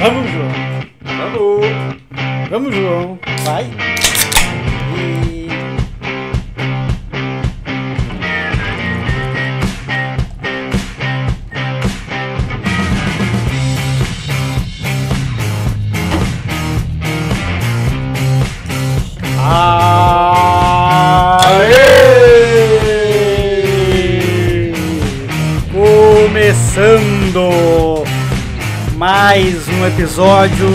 Vamos, João. Vamos! Vamos, João. Vai. Episódio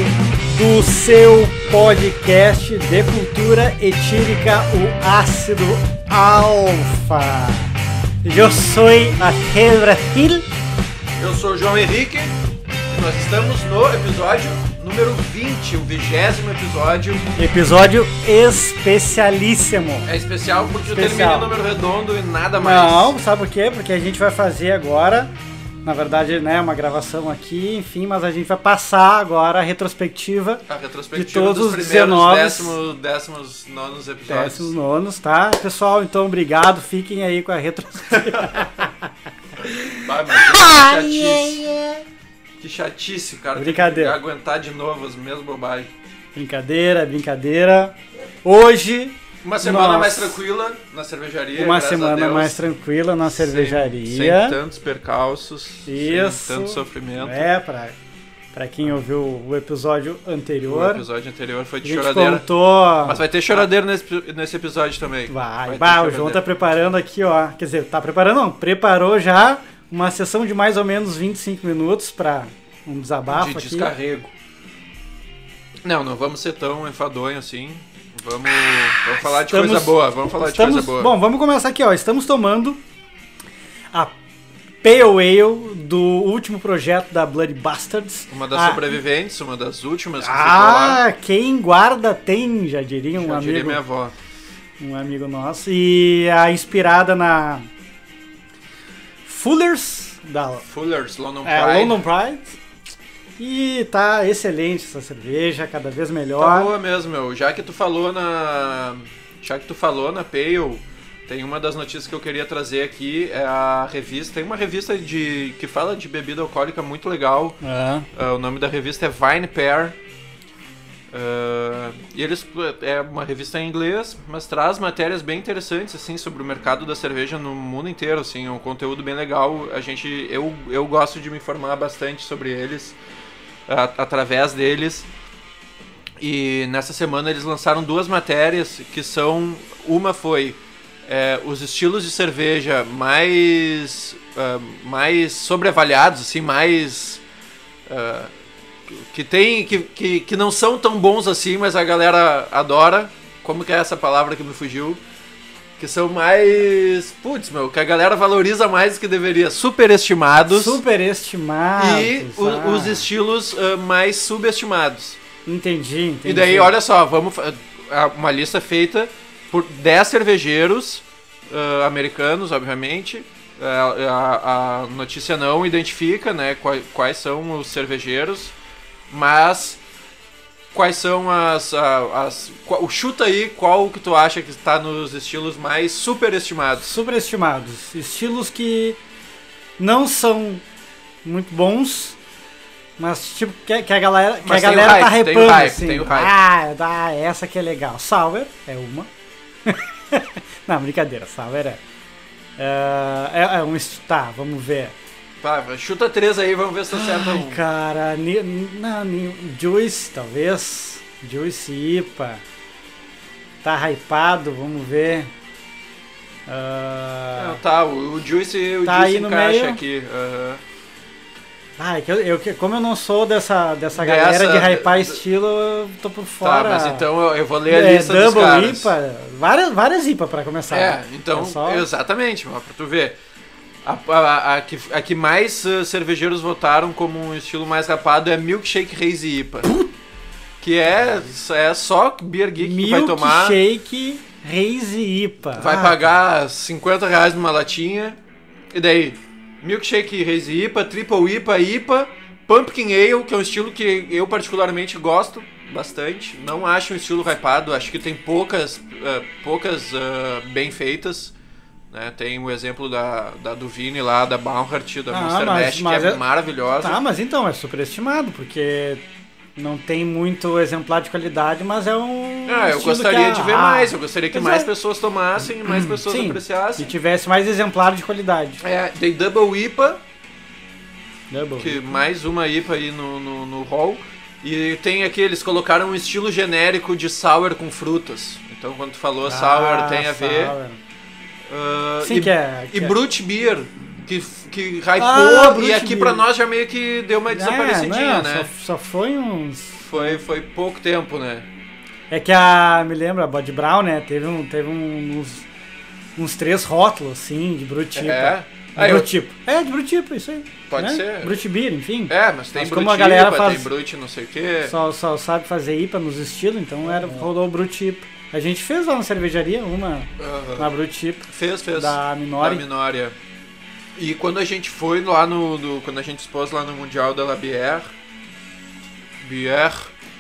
do seu podcast de cultura etílica, o Ácido Alfa. Eu sou a Brasil. Eu sou o João Henrique e nós estamos no episódio número 20, o vigésimo episódio. Episódio especialíssimo. É especial porque eu Especial. terminei número redondo e nada mais. Não, sabe por quê? Porque a gente vai fazer agora, na verdade, né, uma gravação aqui, enfim, mas a gente vai passar agora a retrospectiva A retrospectiva De todos dos os primeiros 19 décimos, décimos nonos episódios. décimos nonos, tá? Pessoal, então obrigado, fiquem aí com a retrospectiva. Vai, mas que chatice. Que chatice, cara. Brincadeira. Aguentar de novo as mesmas bobagens. brincadeira, brincadeira. Hoje, Uma semana Nossa. mais tranquila na cervejaria. uma a semana mais tranquila na Sem- cervejaria. Sem, tantos percalços. Isso. Sem tanto sofrimento. É, pra, pra quem ouviu o episódio O anterior, episódio anterior foi a de gente choradeira. contou... Mas vai ter choradeira nesse, nesse episódio também. Vai, ter bah, o. João tá preparando aqui, ó. Quer dizer, tá preparando, não, preparou já uma sessão de mais ou menos 25 minutos pra um desabafo de aqui. descarrego. Não, não vamos ser tão enfadonho assim. Vamos, vamos falar de Estamos- coisa boa. Vamos falar Estamos, de coisa boa. Bom, vamos começar aqui, ó. Estamos tomando a Pale Ale do último projeto da Bloody Bastards. uma das Ah, sobreviventes, uma das últimas que. Ah, quem guarda tem, já diria um Já diria amigo, minha avó. um amigo nosso. E a inspirada na Fullers da Fuller's London É, Pride. London Pride. E tá excelente essa cerveja, cada vez Tá melhor. boa mesmo, meu. Já que tu falou na. Já que tu falou na Pale, tem uma das notícias que eu queria trazer aqui. É a revista. Tem uma revista de que fala de bebida alcoólica muito legal. É. Ah, o nome da revista é Vine Pair. Ah, e eles é uma revista em inglês, mas traz matérias bem interessantes assim sobre o mercado da cerveja no mundo inteiro, assim, é um conteúdo bem legal. A gente eu, eu gosto de me informar bastante sobre eles a- através deles. E nessa semana eles lançaram duas matérias que são uma foi é, os estilos de cerveja mais ah, mais sobreavaliados, assim, mais ah, que tem que, que, que não são tão bons assim, mas a galera adora. Como que é essa palavra que me fugiu? Que são mais, putz, meu, que a galera valoriza mais do que deveria, superestimados Superestimados. e o- ah. os estilos ah, mais subestimados. Entendi, entendi. E daí, olha só, vamos fa- a- uma lista feita por 10 cervejeiros ah, americanos, obviamente. Ah, a, a notícia não identifica, né, quais, quais são os cervejeiros, mas quais são as, as, qual- chuta aí qual que tu acha que está nos estilos mais superestimados. Superestimados. Estilos que não são muito bons, mas tipo, que, que a galera, que Mas a tem galera tá hype, tem o hypando, hype, assim. tem o hype. Ah, dá, essa que é legal. Sour é uma. não, brincadeira, Sour é. É, é, é um. Tá, vamos ver. Tá, chuta três aí, vamos ver se acerta Ai, um. cara, ni, não, ni, Juice, talvez. Juice IPA. Tá hypado, vamos ver. Ah, Não, tá, o, o Juice, o Tá Juice aí no encaixa meio. aqui. aham. ah, é que eu, eu, como eu não sou dessa, dessa galera de hypar estilo, eu tô por Tá, fora. mas então eu, eu vou ler a é, lista dos Double caras. IPA, várias, várias IPA pra começar. É, então, É só- exatamente, pra tu ver. A, a, a, que, a que mais uh, cervejeiros votaram como um estilo mais rapado é Milkshake Hazy IPA. Que é, é só Beer Geek que vai tomar. Milkshake Hazy IPA. Vai Ah, pagar 50 reais numa latinha. E daí? Milkshake Hazy IPA, Triple IPA, IPA, Pumpkin Ale, que é um estilo que eu particularmente gosto bastante. Não acho um estilo hypado, acho que tem poucas, eh, poucas eh, bem feitas. Né? Tem o exemplo da, da do Vini lá, da Baumhart, da Ah, Monster mas- Mash, mas que é, é- maravilhosa. Tá, mas então, é superestimado, porque não tem muito exemplar de qualidade, mas é um. Ah, eu gostaria de ver ah, mais, eu gostaria que mais é. pessoas tomassem, mais pessoas Sim, apreciassem. Se tivesse mais exemplar de qualidade. É, tem Double IPA, Double. que mais uma IPA aí no, no, no hall. E tem aqui, eles colocaram um estilo genérico de sour com frutas. Então quando tu falou sour Ah, tem a ver. Ah, Sim, e, que é. e que é- Brut Beer, que, que hypou Ah, e aqui Beer. pra nós já meio que deu uma É, desaparecidinha, não, né? Só, só foi uns. Foi, foi pouco tempo, né? É que a. Me lembra, a Bud Brown, né? Teve, um, teve uns, uns três rótulos, assim, de Brutipa. É. De Ah, eu- Brutipa. É, de Brutipa, isso aí. Pode né? ser. Brut Beer, enfim. É, mas tem Mas como a galera faz- tem Brut não sei o quê. Só, só sabe fazer IPA nos estilos, então era, rolou o Brutipa. A gente fez lá na cervejaria uma, Aham. uma Brutipa Fez, fez. da Minori. Da Minória. E quando a gente foi lá no, no- Quando a gente expôs lá no Mundial da La Bière. Bière.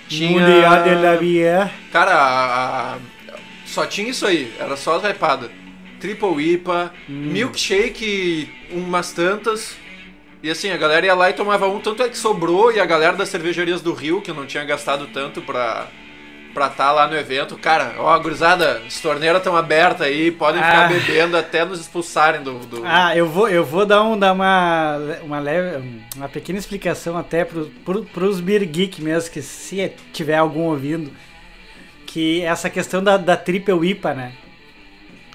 Tinha. Mundial de la Bière. Cara, a- a- só tinha isso aí. Era só as hypadas. Triple IPA, Hum. milkshake, umas tantas. E assim, a galera ia lá e tomava um, tanto é que sobrou, e a galera das cervejarias do Rio, que não tinha gastado tanto pra pra estar lá no evento, cara, ó, gurizada, as torneiras estão abertas aí, podem ficar Ah. bebendo até nos expulsarem do. do- Ah, eu vou, eu vou dar, um, dar uma, uma, leve, uma pequena explicação até pro, pro, pros Beer Geek mesmo, que se tiver algum ouvindo, que essa questão da, da Triple IPA, né?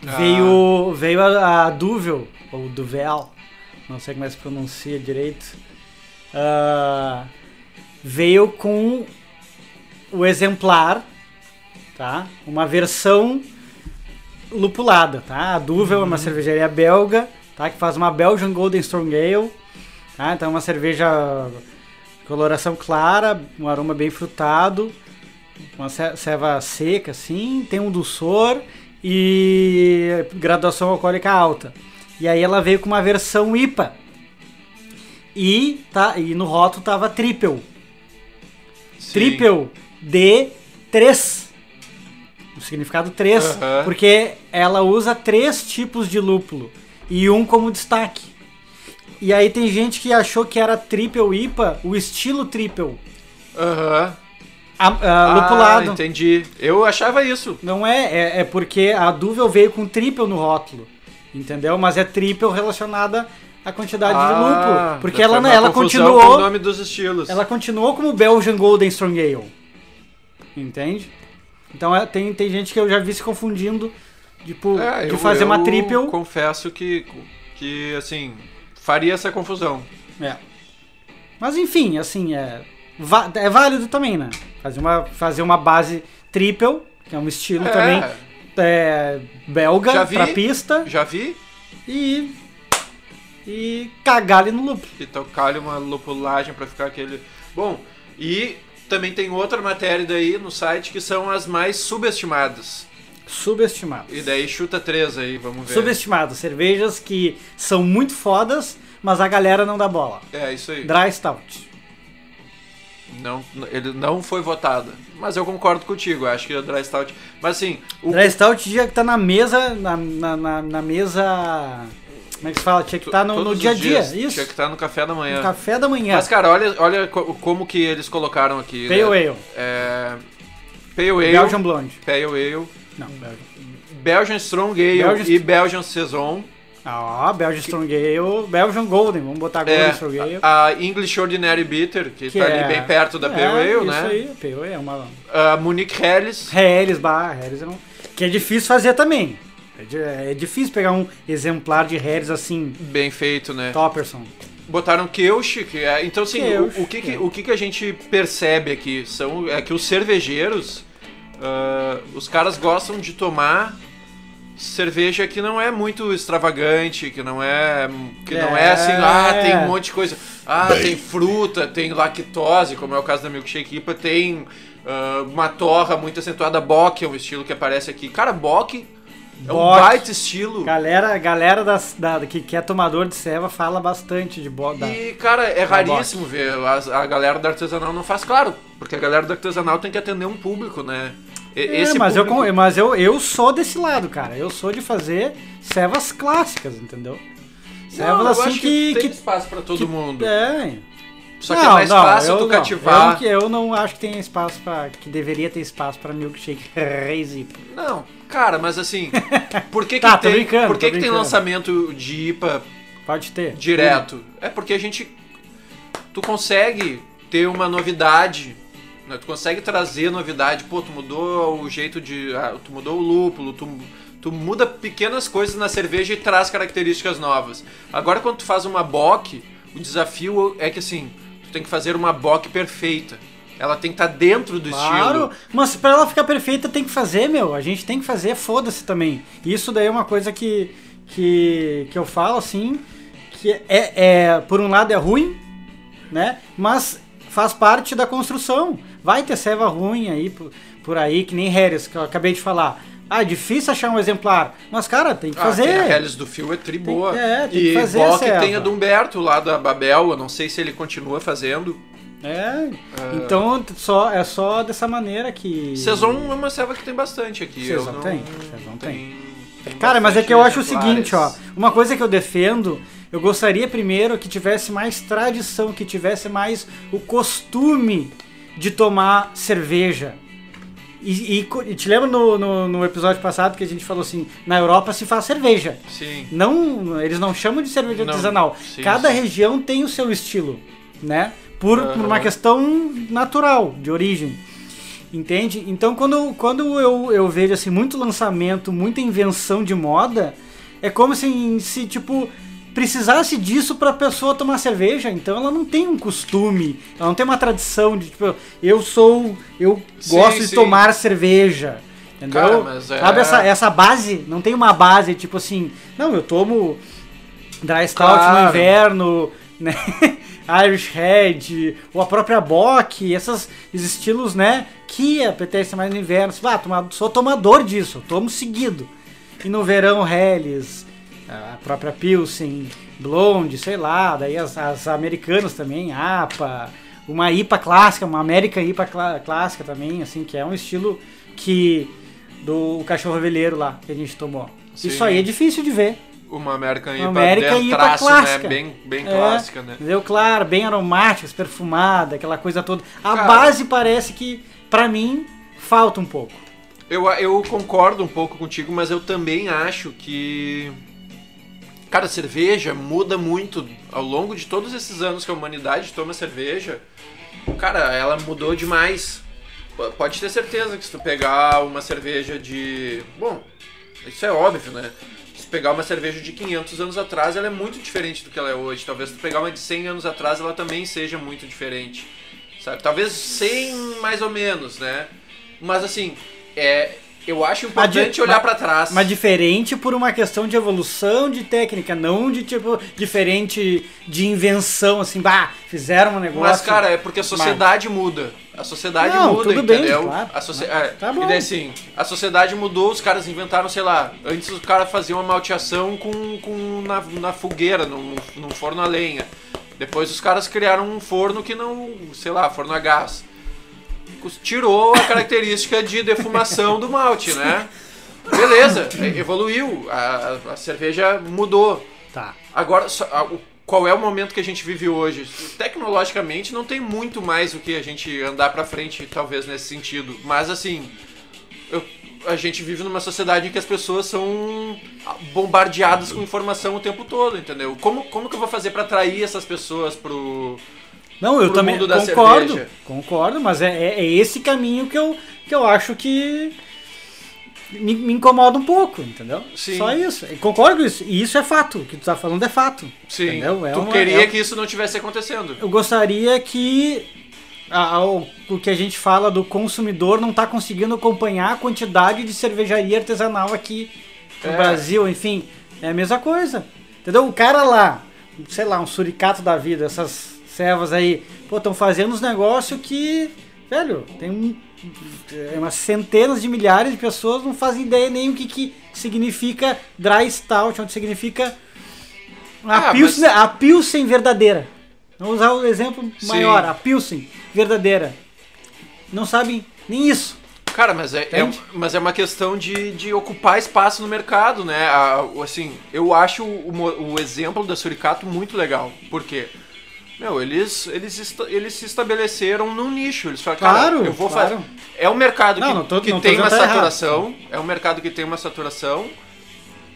Ah. Veio, veio a, a Duvel, ou Duvel, não sei como é que se pronuncia direito, ah, veio com o exemplar, tá? Uma versão lupulada, tá? A Duvel é uma cervejaria belga, tá? Que faz uma Belgian Golden Strong Ale, tá? Então é uma cerveja coloração clara, um aroma bem frutado, uma ce- ceva seca assim, tem um dulçor e graduação alcoólica alta. E aí ela veio com uma versão IPA. E, tá, e no rótulo tava triple. Sim. Triple de 3. O significado 3. Aham. Porque ela usa três tipos de lúpulo. E um como destaque. E aí tem gente que achou que era triple IPA, o estilo triple. Aham. A, a, Ah, lupulado. entendi. Eu achava isso. Não é, é, é porque a Duvel veio com triple no rótulo. Entendeu? Mas é triple relacionada à quantidade de Ah, lúpulo. Porque ela, ela continuou. o nome dos estilos. Ela continuou como Belgian Golden Strong Ale. Entende? Então é, tem, tem gente que eu já vi se confundindo tipo, É, de eu- fazer uma eu triple. confesso que, que, assim, faria essa confusão. É. Mas enfim, assim, é, é válido também, né? Fazer uma, fazer uma base triple, que é um estilo É, também é, belga, Já vi. trapista, Já vi? e. E cagar ali no lúpulo. E tocar-lhe uma lupulagem pra ficar aquele... Bom, e também tem outra matéria daí no site que são as mais subestimadas. Subestimado. E daí chuta três aí, vamos ver. Subestimado. Cervejas que são muito fodas, mas a galera não dá bola. É, isso aí. Dry Stout. Não, ele não foi votada. Mas eu concordo contigo, acho que a Dry Stout... Mas assim, o Dry Stout já que tá na mesa. Na, na, na, na mesa. Como é que se fala? Tinha que estar no, todos no os dia a dia. dias Isso. Tinha que estar no café da manhã. No café da manhã. Mas, cara, olha, olha co- como que eles colocaram aqui. Pale né? Ale. É, Pale Ale, Belgian Blonde. Pale Ale, Não, Belgian. Belgian Strong Ale Belgian- e Belgian Saison. Ah, Belgian Strong Ale. Belgian Golden. Vamos botar Golden É, Strong Ale. a English Ordinary Bitter, que, que tá é- ali bem perto da é, Pale Ale, isso né? aí, Pale Ale é uma. A Munich Helles. Helles, barra, Helles é um. Que é difícil fazer também. É, é difícil pegar um exemplar de Helles assim, Bem feito, né? Topperson. Botaram Kelch, que é... Então, assim, o, o que, que- é. o que, que a gente percebe aqui são, é que os cervejeiros, ah, os caras gostam de tomar cerveja que não é muito extravagante, que não é que não é É. assim, ah, tem um monte de coisa. Ah, tem fruta, tem lactose, como é o caso da Milkshake IPA, tem ah, uma torra muito acentuada, Bock é um estilo que aparece aqui. Cara, Bock é um Bock. baita estilo. Galera, galera das, da, que, que é tomador de ceva fala bastante de bo, da, E, cara, é raríssimo ver. A, a galera da artesanal não faz, claro, porque a galera da artesanal tem que atender um público, né? E- É, Esse mas eu, público- con- mas eu, eu sou desse lado, cara. Eu sou de fazer cevas clássicas, entendeu? Cevas Não, eu assim acho que. tem que- espaço pra todo que- mundo. É. Só que é mais fácil eu tu não. cativar. Eu, não- eu não acho que tem espaço para que deveria ter espaço pra milkshake IPA. Não, cara, mas assim, por que, que Tá, tem, por que, que tem lançamento de IPA Pode ter. direto? É porque a gente. Tu consegue ter uma novidade. né? Tu consegue trazer novidade. Pô, tu mudou o jeito de. ah, tu mudou o lúpulo, tu, tu muda pequenas coisas na cerveja e traz características novas. Agora, quando tu faz uma bock, o desafio é que assim, tu tem que fazer uma bock perfeita. Ela tem que estar dentro do Claro, estilo. mas pra ela ficar perfeita tem que fazer, meu. A gente tem que fazer, foda-se também. Isso daí é uma coisa que, que, que eu falo assim, que é, é, por um lado é ruim, né? Mas faz parte da construção. Vai ter ceva ruim aí por, por aí, que nem Harris, que eu acabei de falar. Ah, é difícil achar um exemplar. Mas, cara, tem que Ah, fazer. tem a Helles do Fio é tri Tem- boa. é, tem e que fazer Bock tem a do Humberto lá da Babel, eu não sei se ele continua fazendo. É. Então só, é só dessa maneira que. Saison é uma ceva que tem bastante aqui. Saison não- tem, Saison tem. tem Cara, mas é que eu acho o seguinte, ó. Uma coisa que eu defendo, eu gostaria primeiro que tivesse mais tradição, que tivesse mais o costume de tomar cerveja. E, e te lembra no, no, no episódio passado que a gente falou assim, na Europa se faz cerveja. Sim. Não, eles não chamam de cerveja Não, artesanal. sim, Cada sim. região tem o seu estilo, né? Por, por uma questão natural, de origem. Entende? Então quando, quando eu, eu vejo assim muito lançamento, muita invenção de moda, é como se, se tipo precisasse disso pra pessoa tomar cerveja, então ela não tem um costume, ela não tem uma tradição de tipo, eu sou, eu Sim, gosto de sim. tomar cerveja. Entendeu? Cara, é- Sabe essa, essa base? Não tem uma base, tipo assim, não, eu tomo Dry Stout Claro. no inverno, né? Irish Red, ou a própria Bock, esses, esses estilos, né? Que apetece mais no inverno. Você ah, toma- sou tomador disso, tomo seguido. E no verão, Helles, a própria Pilsen, Blonde, sei lá, daí as, as americanas também, APA, uma IPA clássica, uma América IPA clá- clássica também, assim, que é um estilo que do cachorro veleiro lá que a gente tomou. Sim. Isso aí é difícil de ver. Uma American IPA IPA traço, clássica. né? Bem, bem É, clássica, né? Entendeu? Claro, bem aromáticas, perfumada, aquela coisa toda. A Cara. base parece que, pra mim, falta um pouco. Eu, eu concordo um pouco contigo, mas eu também acho que. Cara, cerveja muda muito ao longo de todos esses anos que a humanidade toma cerveja. Cara, ela mudou demais. Pode ter certeza que se tu pegar uma cerveja de. Bom, isso é óbvio, né? Se tu pegar uma cerveja de 500 anos atrás, ela é muito diferente do que ela é hoje. Talvez se tu pegar uma de 100 anos atrás, ela também seja muito diferente. Sabe? Talvez 100 mais ou menos, né? Mas assim, é, eu acho importante olhar mas- pra trás. Mas diferente por uma questão de evolução de técnica, não de tipo, diferente de invenção, assim, bah, fizeram um negócio. Mas, cara, é porque a sociedade muda. A sociedade Não, muda, tudo bem, entendeu? claro. A é, Tá bom. E daí assim, a sociedade mudou, os caras inventaram, sei lá, antes os caras faziam uma malteação com, com na, na fogueira, num, num forno a lenha. Depois os caras criaram um forno que não, sei lá, forno a gás. Tirou a característica de defumação do malte, né? Beleza, evoluiu, a, a cerveja mudou. Tá. Agora, qual é o momento que a gente vive hoje? Tecnologicamente não tem muito mais o que a gente andar pra frente, talvez, nesse sentido. Mas assim, eu- a gente vive numa sociedade em que as pessoas são bombardeadas com informação o tempo todo, entendeu? Como, como que eu vou fazer pra atrair essas pessoas pro. Não, eu também concordo. cerveja. Concordo, mas é, é- esse caminho que eu, que eu acho que me, me incomoda um pouco, entendeu? Sim. Só isso. Eu concordo com isso. E isso é fato. O que tu tá falando é fato. Sim, Entendeu? É tu uma- queria é- que isso não tivesse acontecendo. Eu gostaria que a- o, o que a gente fala do consumidor não tá conseguindo acompanhar a quantidade de cervejaria artesanal aqui no É. Brasil, enfim, é a mesma coisa. Entendeu? O cara lá, sei lá, um suricato da vida, essas servas aí, pô, estão fazendo uns negócios que, velho, tem um, é, umas centenas de milhares de pessoas não fazem ideia nem o que, que significa dry stout, onde significa a, Ah, pilsen, mas- a pilsen verdadeira. Vamos usar o exemplo Sim. maior, a pilsen verdadeira. Não sabem nem isso. Cara, mas é, é, mas é uma questão de, de ocupar espaço no mercado, né? Assim, eu acho o, o exemplo da Suricato muito legal. Por quê? Meu, eles, eles, eles se estabeleceram num nicho. Eles falaram, cara, Claro, eu vou claro. fazer. É um mercado Não, que, não tô- que tem uma tá saturação. É um mercado que tem uma saturação.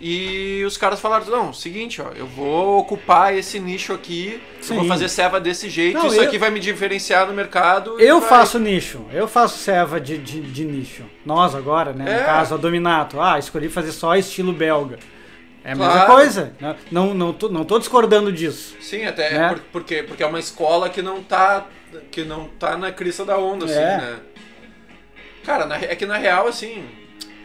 E os caras falaram, não, seguinte, ó, eu vou ocupar esse nicho aqui, eu vou Sim. fazer ceva desse jeito, Não, isso eu- aqui vai me diferenciar no mercado. Eu vai- faço nicho, eu faço serva de, de, de nicho. Nós agora, né? É. No caso, a Dominato. Ah, escolhi fazer só estilo belga. É a mesma Claro. coisa. Não, não, não, tô, não tô discordando disso. Sim, até Né? por- porque, porque é uma escola que não tá que não tá na crista da onda, assim, É. né? Cara, na- é que na real, assim,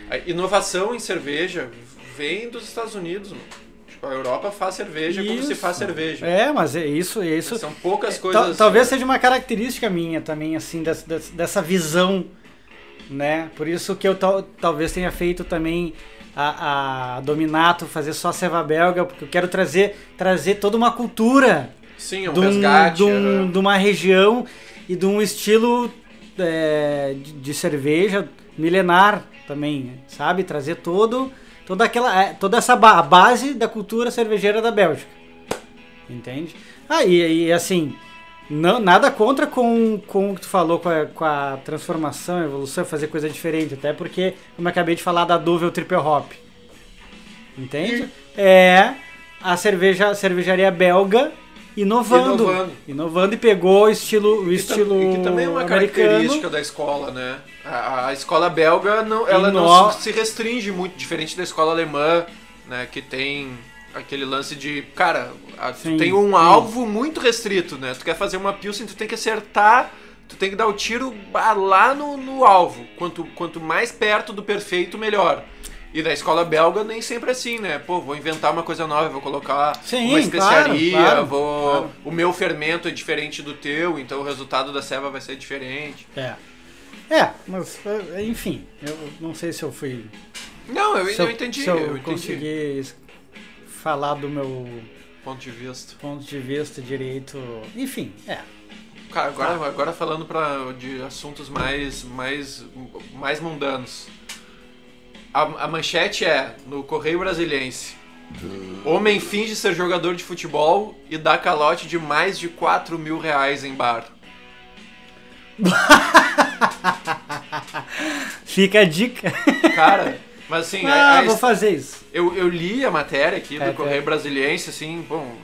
a inovação em cerveja vem dos Estados Unidos, mano. Tipo, a Europa faz cerveja como se Isso. faz cerveja. É, mas é isso, é isso. São poucas Tal- coisas. talvez seja uma característica minha também, assim, dessa, dessa- dessa visão, né? Por isso que eu tal- talvez tenha feito também a, a Dominato fazer só ceva belga, porque eu quero trazer, trazer toda uma cultura Sim, um de, um- resgate. de um- aham. de uma região e de um estilo é, de, de cerveja milenar também, sabe? Trazer todo, toda aquela, é, toda essa ba- a base da cultura cervejeira da Bélgica, entende? Ah, e, e, assim, não, nada contra com, com o que tu falou com a, com a transformação, evolução, fazer coisa diferente, até porque, como eu acabei de falar da Duvel Triple Hop, entende? É a cerveja, a cervejaria belga inovando, Inovando. inovando e pegou o estilo, o E estilo e que também é uma americano. característica da escola, né? A, a escola belga não, ela não se restringe muito, diferente da escola alemã, né? Que tem aquele lance de, cara, a- Sim, tem um sim. alvo muito restrito, né? Tu quer fazer uma pilsen, tu tem que acertar, tu tem que dar o tiro lá no, no alvo. Quanto, quanto mais perto do perfeito, melhor. E da escola belga nem sempre é assim, né? Pô, vou inventar uma coisa nova, vou colocar Sim, uma especiaria, claro, claro, vou. claro. O meu fermento é diferente do teu, então o resultado da ceva vai ser diferente. É. É, mas é, enfim, eu não sei se eu fui. Não, eu, se eu entendi, se eu, eu entendi. Falar do meu Ponto de vista. ponto de vista direito. Enfim, é. Cara, agora, agora falando pra, de assuntos mais, mais, mais mundanos. A, a manchete é, no Correio Brasiliense. Homem finge ser jogador de futebol e dá calote de mais de 4 mil reais em bar. Fica a dica. Cara, mas assim, a- ah, a vou his- fazer isso. eu, eu li a matéria aqui do É, Correio é. Brasiliense, assim, bom,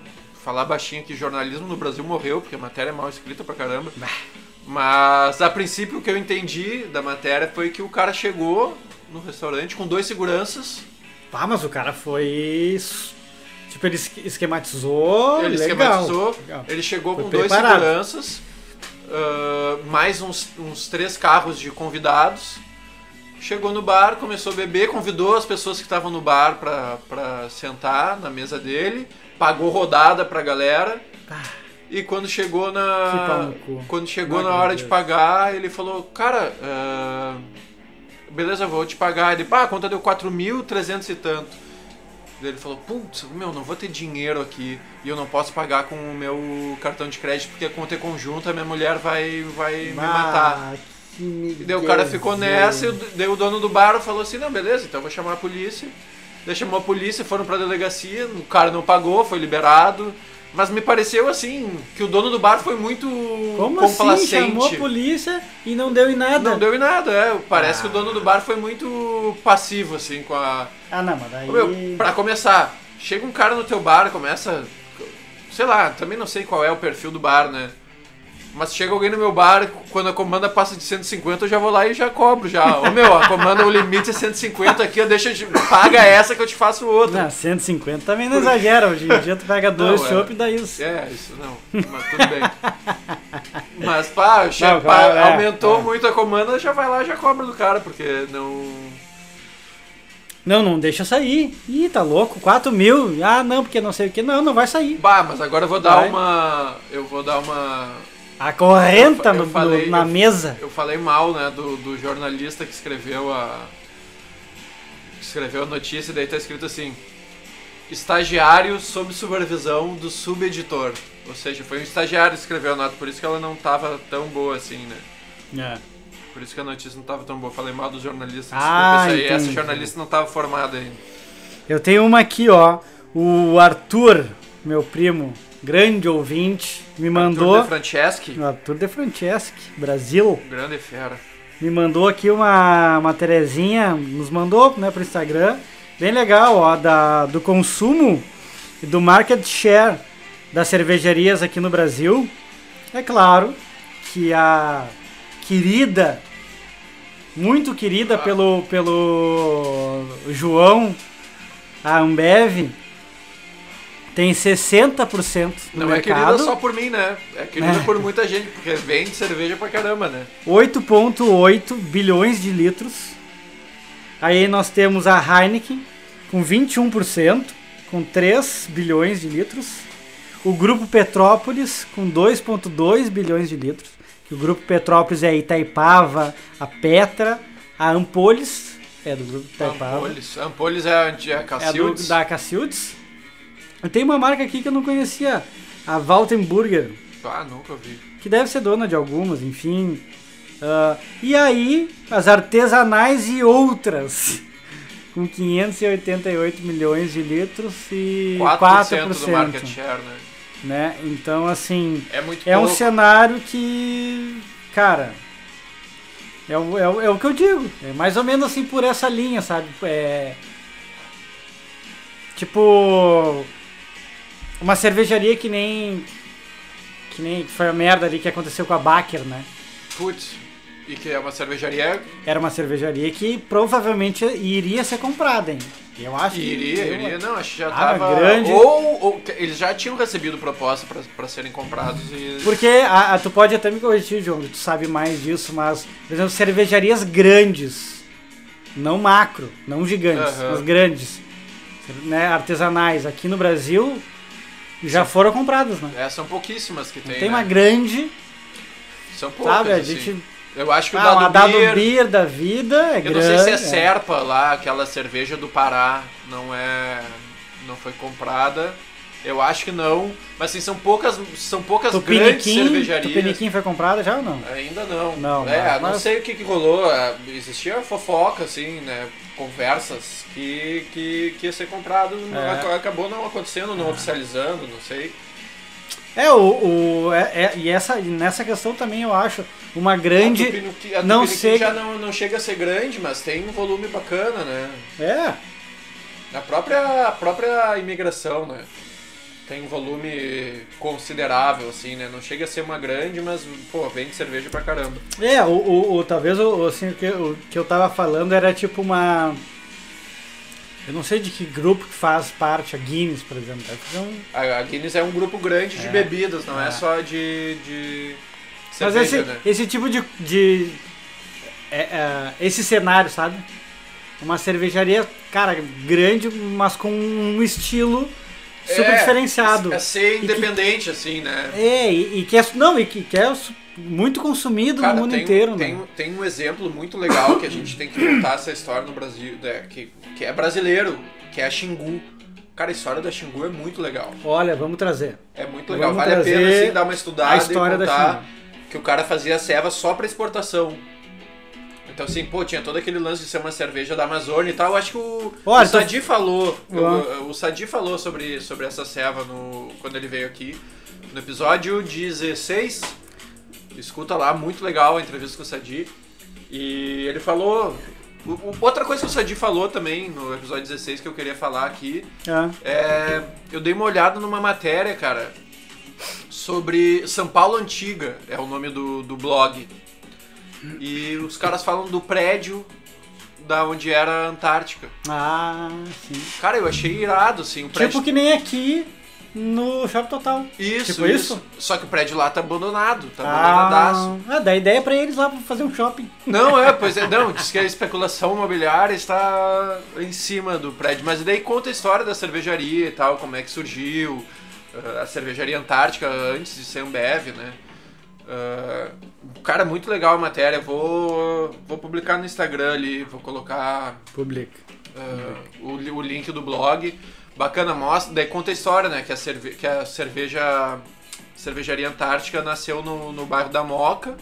falar baixinho que jornalismo no Brasil morreu, porque a matéria é mal escrita pra caramba. Mas a princípio o que eu entendi da matéria foi que o cara chegou no restaurante com dois seguranças. Ah, mas o cara foi. Tipo, ele esque- esquematizou. ele legal, esquematizou. legal. Ele chegou Foi com dois preparado. seguranças, ah, mais uns, uns três carros de convidados. Chegou no bar, começou a beber, convidou as pessoas que estavam no bar pra, pra sentar na mesa dele, pagou rodada pra galera. E quando chegou na. Quando chegou Não na hora de pagar, ele falou, cara, ah, beleza, vou te pagar. Ele, pá, a conta deu 4.300 e tanto. Daí ele falou, putz, meu, não vou ter dinheiro aqui e eu não posso pagar com o meu cartão de crédito porque a conta é conjunta, minha mulher vai, vai me matar. Ah, que daí o cara ficou nessa, e o- daí o dono do bar falou assim, não, beleza, então eu vou chamar a polícia. Daí chamou a polícia, foram pra delegacia, o cara não pagou, foi liberado. Mas me pareceu assim, que o dono do bar foi muito Como assim? complacente. Chamou a polícia e não deu em nada. Não deu em nada, é. Parece Ah. que o dono do bar foi muito passivo, assim, com a. Ah, não, mas daí. Meu, pra começar, chega um cara no teu bar, começa. Sei lá, também não sei qual é o perfil do bar, né? Mas chega alguém no meu bar, quando a comanda passa de 150, eu já vou lá e já cobro já. Ô meu, a comanda, o limite é 150 aqui, eu te, paga essa que eu te faço outra. Não, 150 também não exagera. Hoje em dia tu pega dois é. chopp e dá isso. É, isso não, mas tudo bem. Mas pá, che- Não, pá, é, aumentou é. muito a comanda, já vai lá e já cobra do cara, porque não. Não, não deixa sair. Ih, tá louco? 4 mil? Ah, não, porque não sei o que. Não, não vai sair. Bah, mas agora eu vou dar Vai. uma. Eu vou dar uma. Acorrenta Eu eu no- falei- na eu- mesa. Eu falei mal, né, do, do jornalista que escreveu a. que escreveu a notícia, e daí tá escrito assim. Estagiário sob supervisão do subeditor. Ou seja, foi um estagiário que escreveu a nota, por isso que ela não tava tão boa assim, né? É. Por isso que a notícia não tava tão boa. Falei mal dos jornalistas. Ah, aí, essa jornalista não tava formada ainda. Eu tenho uma aqui, ó. O Arthur, meu primo, grande ouvinte, me mandou. Arthur De Franceschi, Arthur de Franceschi, Brasil. grande fera. Me mandou aqui uma, uma Terezinha, nos mandou né, pro Instagram. Bem legal, ó, da, do consumo e do market share das cervejarias aqui no Brasil. É claro que a querida, muito querida pelo, pelo João, a Ambev, tem 60% no Não é querida só por mim, né? É querida É. por muita gente, porque vende cerveja pra caramba, né? 8,8 bilhões de litros. Aí nós temos a Heineken com 21%, com 3 bilhões de litros. O Grupo Petrópolis com 2,2 bilhões de litros. Que o Grupo Petrópolis é a Itaipava, a Petra, a Ampolis, é do Grupo Itaipava. Ampolis. Ampolis é a, é a É do, da Cacildes. Tem uma marca aqui que eu não conhecia, a Waltenburger Ah, nunca vi. que deve ser dona de algumas, enfim. Ah, e aí, as artesanais e outras, com 588 milhões de litros e 4%, 4%. do market share, né? né? Então, assim, É muito é um cenário que, cara, é o, é, o, é o que eu digo. É mais ou menos assim por essa linha, sabe? É, tipo, uma cervejaria que nem que nem foi a merda ali que aconteceu com a Baker, né? Putz, e que é uma cervejaria Era uma cervejaria que provavelmente iria ser comprada, hein? Eu acho que Iria, iria, não, acho que já Ah, tava. grande. Ou, ou que eles já tinham recebido proposta pra, pra serem comprados e. Porque a, a- tu pode até me corrigir, João, que tu sabe mais disso, mas, por exemplo, cervejarias grandes, não macro, não gigantes, Aham. mas grandes, né, artesanais, aqui no Brasil, já foram compradas, né? É, são pouquíssimas que tem. Tem né? uma grande, São poucas. sabe? A assim. gente. Eu acho que o Ah, Dado Dado Beer. Beer da vida é Eu grande. não sei se é é. Serpa lá, aquela cerveja do Pará, não é. não foi comprada. Eu acho que não. Mas assim, são poucas, são poucas grandes Tupiniquim, cervejarias. Tupiniquim foi comprada já ou não? Ainda não. Não, é, mas- não sei o que, que rolou. é, Existia fofoca, assim, né? Conversas que, que, que ia ser comprado. É. ac- Acabou não acontecendo, não oficializando, não sei. É, o, o é, é- e essa, nessa questão também eu acho uma grande. A Tupiniquim, a não sei- já não, não chega a ser grande, mas tem um volume bacana, né? É, A própria, a própria imigração, né? Tem um volume considerável, assim, né? Não chega a ser uma grande, mas, pô, vende cerveja pra caramba. É, o, o, o- talvez o, assim, o, que, o que eu tava falando era tipo uma. Eu não sei de que grupo que faz parte, a Guinness, por exemplo. Um- A, a Guinness é um grupo grande de É. bebidas, não é, É. só de, de Mas cerveja, esse, né? esse tipo de. de é, é, esse cenário, sabe? Uma cervejaria, cara, grande, mas com um estilo super É, diferenciado. É ser E que- independente, assim, né? É, e, e que é. Não, e que, que é muito consumido Cara, no mundo tem, inteiro, tem, né? tem um exemplo muito legal que a gente tem que contar essa história no Brasil, né, que, que é brasileiro, que é a Xingu. Cara, a história da Xingu é muito legal. Olha, vamos trazer. É muito legal. Vamos vale a pena assim, dar uma estudada a história e da contar Xingu. que o cara fazia ceva só pra exportação. Então, assim, pô, tinha todo aquele lance de ser uma cerveja da Amazônia e tal. Eu acho que o, Olha, o tô- Sadi falou. Ué. O, o Sadi falou sobre, sobre essa ceva no, quando ele veio aqui. No episódio 16. Escuta lá, muito legal a entrevista com o Sadi. E ele falou. o- outra coisa que o Sadi falou também no episódio 16 que eu queria falar aqui Ah, é, eu dei uma olhada numa matéria, cara, sobre São Paulo Antiga, é o nome do, do blog. E os caras falam do prédio da onde era a Antártica. ah, sim. Cara, eu achei irado, assim, o prédio... Tipo que nem aqui no Shop Total. Isso, tipo isso. isso? Só que o prédio lá tá abandonado, tá abandonadaço. Ah, ah, dá ideia pra eles lá pra fazer um shopping. Não, é, pois é, não, diz que a especulação imobiliária está em cima do prédio, mas daí conta a história da cervejaria e tal, como é que surgiu, eh, a cervejaria Antártica antes de ser Ambev, né? Ah, cara, muito legal a matéria, vou, vou publicar no Instagram ali, vou colocar Publica. ah, o, o link do blog. Bacana, mostra, daí conta a história, né? Que a, cerve que a cerveja cervejaria Antártica nasceu no, no bairro da Moca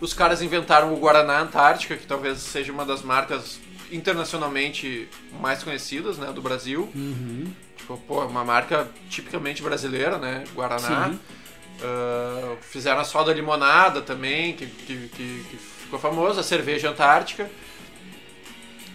os caras inventaram o Guaraná Antártica, que talvez seja uma das marcas internacionalmente mais conhecidas, né, do Brasil. Uhum. Tipo, pô, uma marca tipicamente brasileira, né, Guaraná. Sim. Ah, fizeram a soda limonada também, que, que, que- que ficou famosa, a cerveja antártica.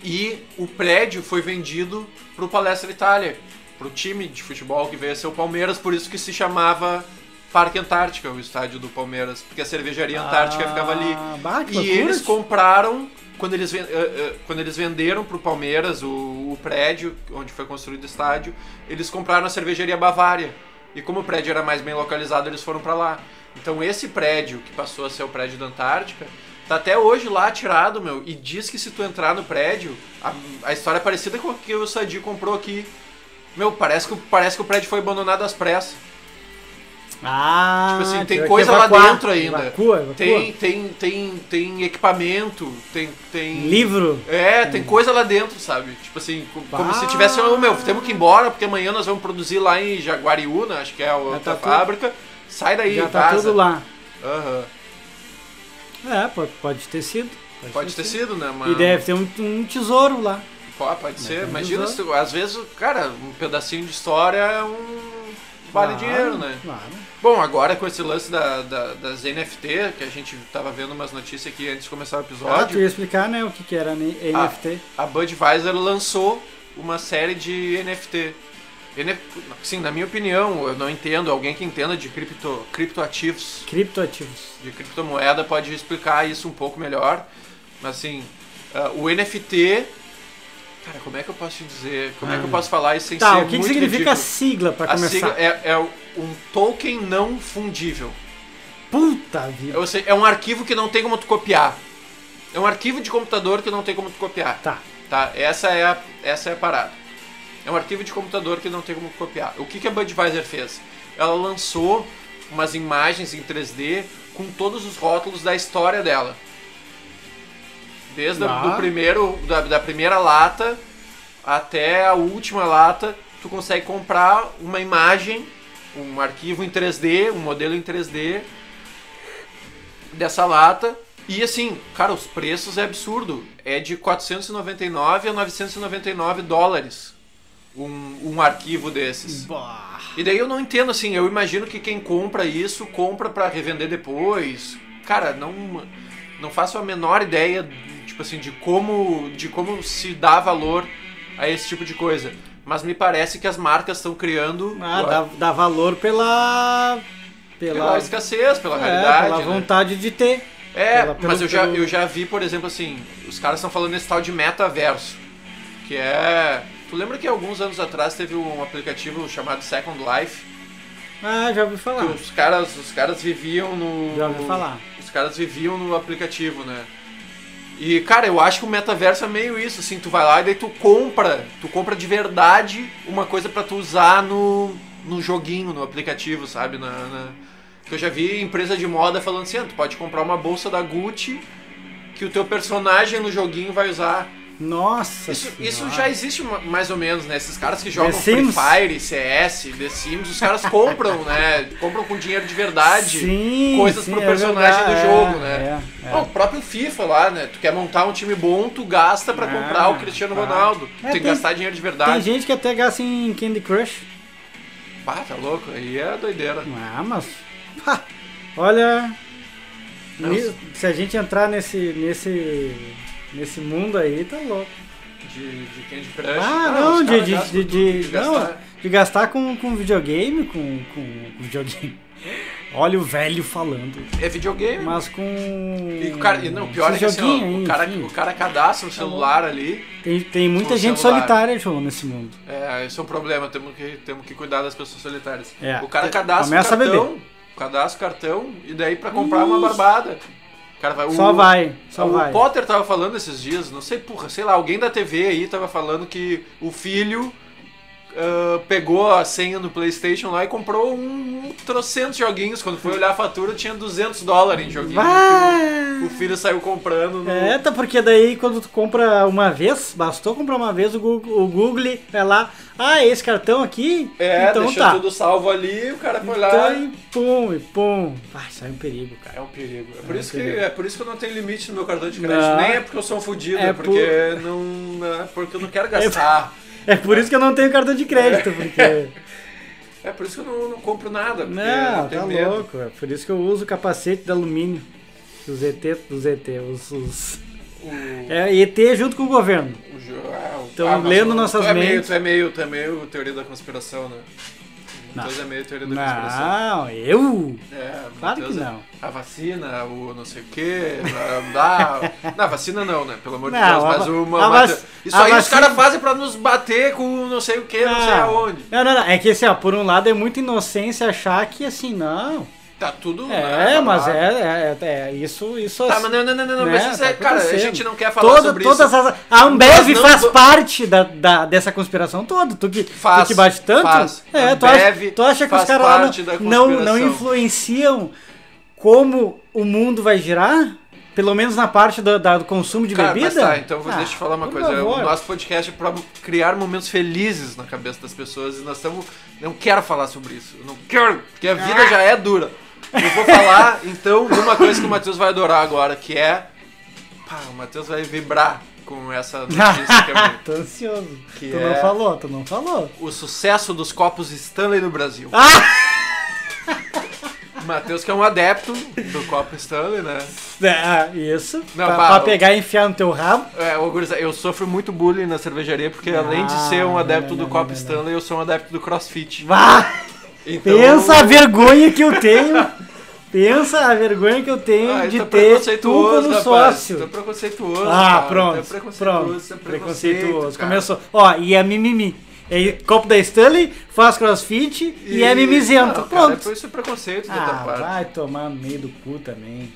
E o prédio foi vendido pro Palestra Itália, pro time de futebol que veio a ser o Palmeiras, por isso que se chamava Parque Antártica, o estádio do Palmeiras, porque a cervejaria antártica ficava ali. Ah, que E eles compraram, quando eles, eh, eh, quando eles venderam pro Palmeiras o, o prédio onde foi construído o estádio, eles compraram a cervejaria Bavária. E como o prédio era mais bem localizado, eles foram pra lá. Então esse prédio, que passou a ser o prédio da Antártica, tá até hoje lá tirado, meu. E diz que se tu entrar no prédio, a, a história é parecida com a que o Sadi comprou aqui. Meu, parece que, parece que o prédio foi abandonado às pressas. Ah, Tipo assim, tem coisa lá evacuar. dentro ainda. Evacua, evacua. Tem, tem, tem, tem equipamento, tem, tem Livro. É, tem coisa lá dentro, sabe? Tipo assim, co- como Bah. se tivesse, ô meu, temos que ir embora porque amanhã nós vamos produzir lá em Jaguariúna, acho que é a outra tá tudo- fábrica. Sai daí, Já tá tudo lá. Aham. É, pode, pode ter sido. Pode ter sido, né? Mas... E deve ter um, um tesouro lá. Pô, pode ser. ter Imagina, se, às vezes, cara, um pedacinho de história é um. Vale Claro, dinheiro, né? Claro. Bom, agora com esse lance da, da- das NFT, que a gente tava vendo umas notícias aqui antes de começar o Ah, tu episódio, ia explicar, né, o que, que era Ah. NFT. a Budweiser lançou uma série de NFT. NF Sim, na minha opinião, eu não entendo, alguém que entenda de cripto, criptoativos, Criptoativos. de criptomoeda pode explicar isso um pouco melhor. Mas assim, ah, o NFT. Cara, como é que eu posso te dizer? Como é que eu Ah. posso falar isso sem Tá, ser o que, significa a ridículo? sigla pra A começar? sigla é, é um token não fundível. Puta vida. Ou seja, é um arquivo que não tem como tu copiar. É um arquivo de computador que não tem como tu copiar. Tá. Tá? Essa é a, essa é a parada. É um arquivo de computador que não tem como copiar. O que, que a Budweiser fez? Ela lançou umas imagens em 3D com todos os rótulos da história dela. Desde a- Ah. do primeiro, da, da primeira lata até a última lata, tu consegue comprar uma imagem, um arquivo em 3D, um modelo em 3D dessa lata. E assim, cara, os preços é absurdo. É de 499 a 999 dólares um, um arquivo desses. Bah. E daí eu não entendo assim, eu imagino que quem compra isso compra pra revender depois. Cara, não não faço a menor ideia, tipo assim, de como de como se dá valor a esse tipo de coisa. Mas me parece que as marcas estão criando Ah, dá, dá valor pela. pela Pela. escassez, pela é, realidade. pela né? vontade de ter. É, Pela- mas eu já, eu já vi, por exemplo, assim, os caras estão falando nesse tal de metaverso, que é... Tu lembra que alguns anos atrás teve um aplicativo chamado Second Life, Ah, já ouvi falar. os caras, os caras viviam no... Já ouvi falar. Os caras viviam no aplicativo, né? E, cara, eu acho que o metaverso é meio isso, assim, tu vai lá e daí tu compra, tu compra de verdade uma coisa pra tu usar no, no joguinho, no aplicativo, sabe? Na, na- eu já vi empresa de moda falando assim, ah, tu pode comprar uma bolsa da Gucci que o teu personagem no joguinho vai usar. Nossa. Isso, isso já existe ma- mais ou menos, né? Esses caras que jogam Free? Fire, CS, The Sims, os caras compram, né? Compram com dinheiro de verdade Sim, coisas sim, pro é personagem verdade, do jogo, é, né? é, é. O próprio FIFA lá, né? Tu quer montar um time bom, tu gasta pra Ah, comprar o Cristiano. Ronaldo. Tu É, tem que tem- gastar dinheiro de Tem verdade. gente que até gasta em Candy Crush. Pá, tá louco? Aí é doideira. Ah, mas. pá, olha. Se a gente entrar nesse. nesse. Nesse mundo aí, tá louco. De, de Candy Crush. Ah, Ah, não, de, de, de, gastar. não, de gastar com, com videogame, com, com, com videogame. Olha o velho falando. É videogame. Mas com. E o cara, não, o pior é que assim, ó, o, cara, enfim. o cara cadastra o celular ali. Tem, tem muita gente celular. solitária, João, nesse mundo. É, isso é um problema, temos que, temos que cuidar das pessoas solitárias. É, o cara cadastra o começa a cartão, cadastra o cartão e daí pra comprar uma barbada. O cara vai, Só o- vai, só o vai. Potter tava falando esses dias, não sei, porra, sei lá, alguém da TV aí tava falando que o filho ah, pegou a senha no PlayStation lá e comprou um, um trocentos joguinhos. Quando foi olhar a fatura, tinha 200 dólares em joguinho. Vai! O o filho saiu comprando. No... É, tá, porque daí quando tu compra uma vez, bastou comprar uma vez, o Google, o Google vai lá, ah, esse cartão aqui? É, então deixou tá. tudo salvo ali, o cara foi Então, lá. e pum, e pum. Isso é um perigo, cara. É um perigo. É por, É isso um que, perigo. é por isso que eu não tenho limite no meu cartão de crédito. Não. Nem é porque eu sou um fudido, É é porque, não, é porque eu não quero gastar. É por isso que eu não tenho cartão de crédito, porque... É por isso que eu não, não compro nada. Não, tenho tá medo. louco. É por isso que eu uso capacete de alumínio. Os ET, dos ET, os... os... O, É ET junto com o governo. o ah, o- Então, ah, lendo nossas tu é meio, mentes- tu é meio, tu é meio teoria da conspiração, né? Não. Matheus é meio teoria da conspiração. Não, eu? É, Claro Matheus que é- não. A vacina, o não sei o quê, dá. Não, vacina não, né? Pelo amor de Não, Deus, a mas va- o a Matheus- vac- Isso aí os vacina- caras fazem pra nos bater com não sei o quê, não sei aonde. Não, não, não. É que assim, ó, por um lado é muita inocência achar que assim, não. Tá tudo. É, né, mas falado. é, é, é, isso, isso Tá, mas não, não, não, não, não, né, mas isso é, tá cara, a gente não quer falar Toda, sobre todas isso. As, a Ambev não faz parte da, da- dessa conspiração toda. Tu que, Faz, tu que bate tanto. faz. É, tu acha, tu acha que os caras lá não, não, não influenciam como o mundo vai girar? Pelo menos na parte do, da- do consumo de Cara, bebida? tá, então Ah, deixa eu te falar uma coisa. favor. O nosso podcast é pra criar momentos felizes na cabeça das pessoas e nós estamos. Não quero falar sobre isso. Eu não quero, porque a vida já é dura. Eu vou falar, então, de uma coisa que o Matheus vai adorar agora, que é. Pá, o Matheus vai vibrar com essa notícia que é Tô ansioso. Que tu é- não falou, tu não falou. o sucesso dos copos Stanley no Brasil. Ah! O Matheus, que é um adepto do copo Stanley, né? É, isso. Não, pra, pá, pra pegar e enfiar no teu rabo. É, ô, gurizada, eu sofro muito bullying na cervejaria, porque além de Ah, ser um adepto não, do não, copo não, não. Stanley, eu sou um adepto do crossfit. Vá! Então, Pensa a vergonha que eu tenho. Pensa a vergonha que eu tenho Ah, de tá ter tu como rapaz. sócio. Tá preconceituoso. Ah, cara. pronto. Tá preconceituoso, pronto. é Preconceituoso. Começou. Ó, e é mimimi. É copo da Stanley, faz crossfit e, é mimizento. Não, cara, Pronto. isso é preconceito da tua ah, parte. vai tomar no meio do cu também.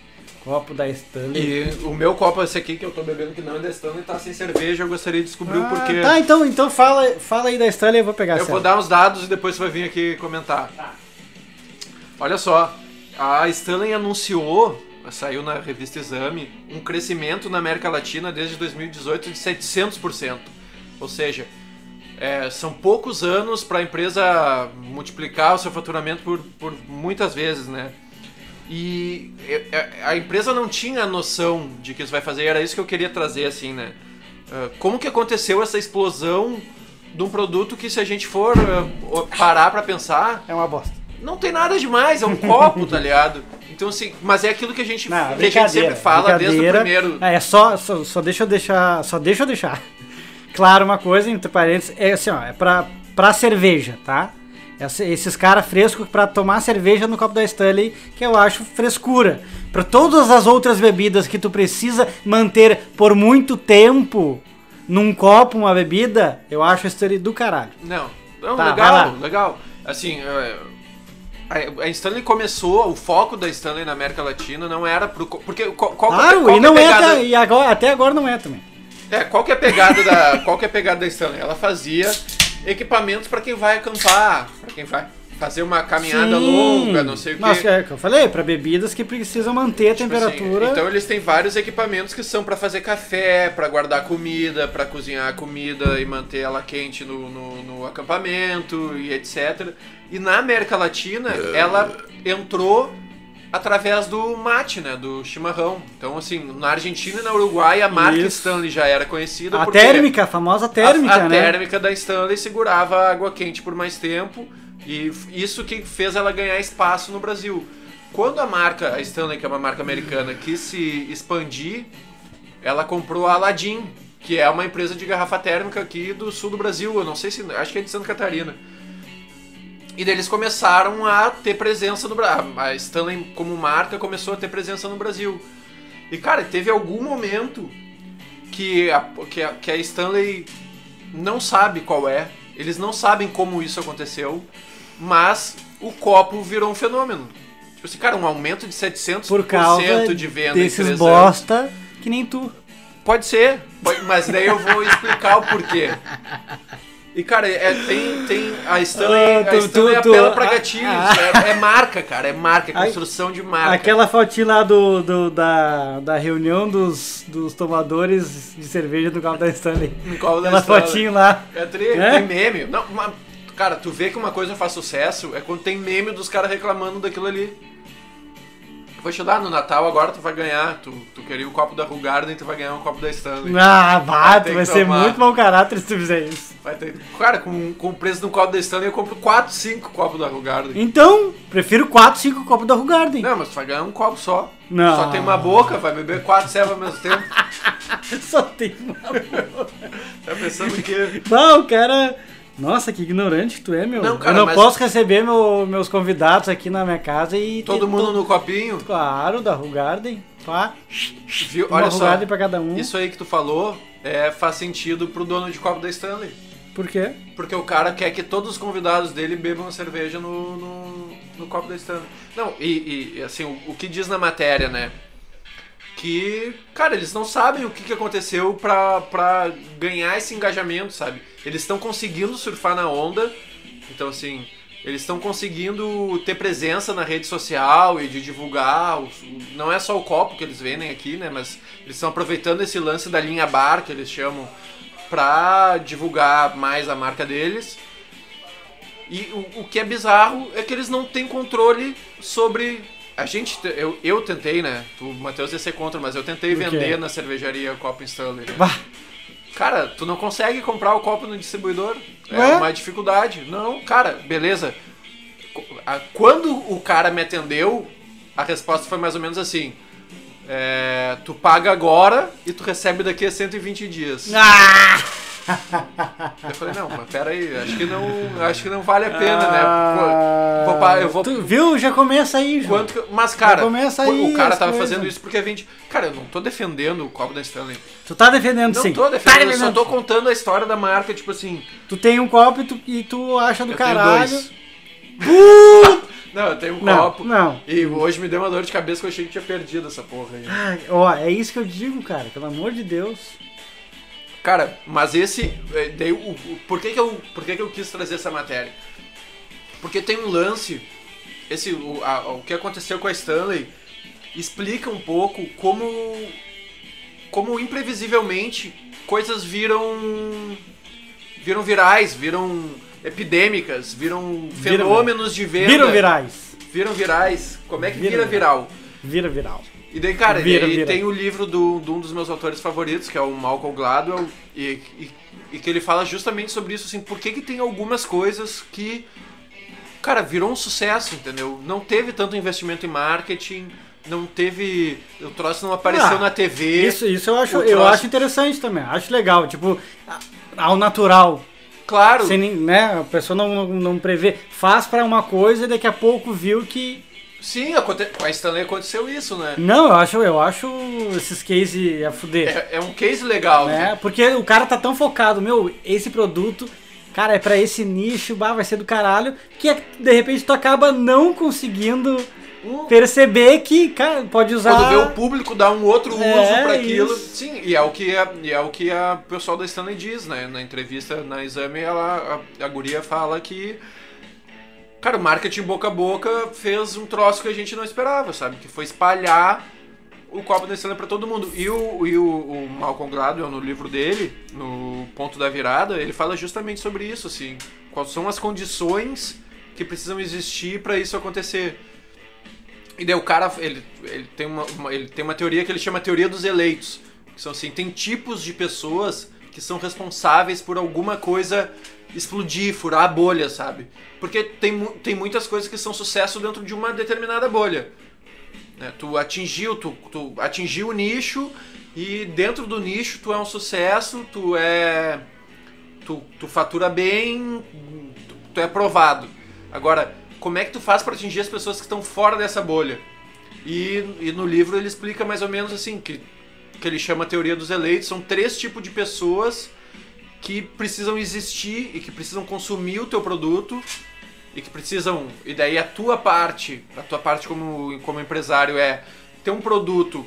Copo da Stanley. E o meu copo, esse aqui que eu tô bebendo, que não é da Stanley, tá sem cerveja. Eu gostaria de descobrir o Ah, porquê. Tá, então, então fala, fala aí da Stanley, eu vou pegar Eu vou dar uns dados e depois você vai vir aqui comentar. Olha só, a Stanley anunciou, saiu na revista Exame, um crescimento na América Latina desde 2018 de 700%. Ou seja, é, são poucos anos para a empresa multiplicar o seu faturamento por, por muitas vezes, né? E é, é, a empresa não tinha noção de que isso vai fazer, e era isso que eu queria trazer, assim, né? Ah, Como que aconteceu essa explosão de um produto que, se a gente for ah, parar pra pensar, É uma bosta. não tem nada demais, é um copo, tá ligado? Então, assim, mas é aquilo que a gente, Não, que a gente sempre fala desde o primeiro. Ah, É só, só, só deixa eu deixar, só deixa eu deixar claro uma coisa entre parênteses, é assim, ó, é pra, pra cerveja, tá? Essa- esses caras frescos pra tomar cerveja no copo da Stanley, que eu acho frescura. Pra todas as outras bebidas que tu precisa manter por muito tempo num copo uma bebida, eu acho a Stanley do caralho. Não, não Tá, legal, legal. Assim, é, a- Stanley começou, o foco da Stanley na América Latina não era pro. Porque qual, qual, é- Claro, qual e é não é, pegada- até, e agora, até agora não é também. É, qual que é a pegada da, qual que é a pegada da Stanley? Ela fazia equipamentos pra quem vai acampar, pra quem vai fazer uma caminhada Sim. longa, não sei o quê. Mas é que eu falei, pra bebidas que precisam manter a Tipo temperatura. assim, então eles têm vários equipamentos que são pra fazer café, pra guardar comida, pra cozinhar a comida e manter ela quente no, no, no acampamento e etc. E na América Latina ela entrou através do mate, né, do chimarrão. Então assim, na Argentina e na Uruguai a marca Isso. Stanley já era conhecida a térmica, a famosa térmica, a, a né? térmica da Stanley segurava a água quente por mais tempo e isso que fez ela ganhar espaço no Brasil. Quando a marca, a Stanley, que é uma marca americana, quis se expandir, ela comprou a Aladdin, que é uma empresa de garrafa térmica aqui do sul do Brasil, eu não sei se, acho que é de Santa Catarina. E daí eles começaram a ter presença no Brasil. A Stanley, como marca, começou a ter presença no Brasil. E, cara, teve algum momento que a, que a, que a Stanley não sabe qual é, eles não sabem como isso aconteceu, mas o copo virou um fenômeno. Tipo assim, cara, um aumento de 700% Por causa de venda em desses anos. bosta que nem tu. Pode ser, mas daí eu vou explicar o porquê. E, cara, é, tem, tem a Stanley, Ah, a tu- Stanley tu- tu- apela pra ah, gatilhos. ah. É, é marca, cara, é marca, é construção de marca. Aquela fotinha lá do, do- da, da reunião dos, dos tomadores de cerveja do carro da Stanley. No da Aquela Stanley. fotinha lá. É, tri, É? tem meme. Não, uma- cara, tu vê que uma coisa faz sucesso é quando tem meme dos caras reclamando daquilo ali. Vou te dar no Natal agora, tu vai ganhar. Tu, tu queria o copo da Rugarden, tu vai ganhar um copo da Stanley. Ah, vai, ter tu vai que ser muito mau caráter se tu fizer isso. Vai ter... Cara, com, com o preço do copo da Stanley, eu compro 4, 5 copos da Rugarden. Então, prefiro 4, 5 copos da Rugarden. Não, mas tu vai ganhar um copo só. Não. Só tem uma boca, vai beber 4 servas ao mesmo tempo. Só tem uma. Tá pensando que. Não, o cara. Nossa, que ignorante que tu é, meu. Não, cara, Eu não mas- posso receber meu- meus convidados aqui na minha casa e. Todo ter mundo no copinho. Claro, da Rugarden. Pá. Viu? Uma Olha só. Pra cada um. Isso aí que tu falou é, faz sentido pro dono de copo da Stanley. Por quê? Porque o cara quer que todos os convidados dele bebam cerveja no, no, no copo da Stanley. Não, e, e, assim, o, o que diz na matéria, né? Que, cara, eles não sabem o que, que aconteceu pra, pra ganhar esse engajamento, sabe? Eles estão conseguindo surfar na onda, então assim, eles estão conseguindo ter presença na rede social e de divulgar. não é só o copo que eles vendem aqui, né? Mas eles estão aproveitando esse lance da linha bar, que eles chamam, pra divulgar mais a marca deles. E o, o que é bizarro é que eles não têm controle sobre. A gente. te- Eu, eu tentei, né? O Matheus ia ser contra, mas eu tentei quê? vender na cervejaria copo Stanley. Bah. Cara, tu não consegue comprar o copo no distribuidor. É Ué? uma dificuldade. Não, cara, beleza. Quando o cara me atendeu, a resposta foi mais ou menos assim. É, tu paga agora e tu recebe daqui a 120 dias. Ah! Eu falei, não, mas pera aí, acho que não, acho que não vale a pena, Ah, né? Vou eu vou, Tu viu? Já começa aí, João. quanto mas cara, aí o cara tava coisas. fazendo isso porque vende. Cara, eu não tô defendendo o copo da Stanley. Tu tá defendendo Não sim. tô Tá defendendo, eu só tô contando a história da marca, tipo assim, Tu tem um copo e tu, e tu acha do eu caralho. Não, eu tenho um Não, copo. não. E hoje me deu uma dor de cabeça que eu achei que tinha perdido essa porra aí. Ai, ó, é isso que eu digo, cara. Pelo amor de Deus. Cara, mas esse. eh, Daí, o, o- por que, que, eu, por que, que eu quis trazer essa matéria? Porque tem um lance. Esse, o, a- o que aconteceu com a Stanley explica um pouco como. Como imprevisivelmente coisas viram. viram virais, viram epidêmicas, viram Viram- fenômenos de venda. Viram virais. Viram virais. Como é que Viram vira viral? Vira viral. E daí, cara, Vira, e vira. tem o livro do, de um dos meus autores favoritos, que é o Malcolm Gladwell, e, e, e que ele fala justamente sobre isso, assim, por que, que tem algumas coisas que, cara, virou um sucesso, entendeu? Não teve tanto investimento em marketing, não teve. O troço não apareceu Ah, na TV. Isso, isso eu acho, o eu troço- acho interessante também. Acho legal. Tipo, ao natural. Claro, Sem, né, a pessoa não, não, não prevê. Faz pra uma coisa e daqui a pouco viu que. Sim, com a Stanley aconteceu isso, né? Não, eu acho, eu acho esses cases a fuder. É, é um case legal, né? Porque o cara tá tão focado, meu, esse produto, cara, é pra esse nicho, bah, vai ser do caralho, que é- de repente tu acaba não conseguindo perceber que, cara, pode usar. Quando vê o público dar um outro uso É, pra aquilo. isso. Sim, e é o que a, é o que a pessoal da Stanley diz, né? Na entrevista na exame, ela, a, a guria fala que. Cara, o marketing boca a boca fez um troço que a gente não esperava, sabe? Que foi espalhar o copo da Stanley pra todo mundo. E o, e o, o Malcolm Gladwell, no livro dele, no Ponto da Virada, ele fala justamente sobre isso, assim. Quais são as condições que precisam existir pra isso acontecer. E daí o cara, ele, ele, tem uma, uma- ele tem uma teoria que ele chama teoria dos eleitos. Que são assim, tem tipos de pessoas que são responsáveis por alguma coisa explodir, furar a bolha, sabe? Porque tem, tem muitas coisas que são sucesso dentro de uma determinada bolha. né? Tu atingiu, tu, tu atingiu o nicho e dentro do nicho tu é um sucesso, tu é. Tu, tu fatura bem, tu, tu é aprovado. Agora, como é que tu faz para atingir as pessoas que estão fora dessa bolha? E, e no livro ele explica mais ou menos assim, que, que ele chama a teoria dos eleitos, são três tipos de pessoas que precisam existir e que precisam consumir o teu produto e que precisam e daí a tua parte a tua parte como, como empresário é ter um produto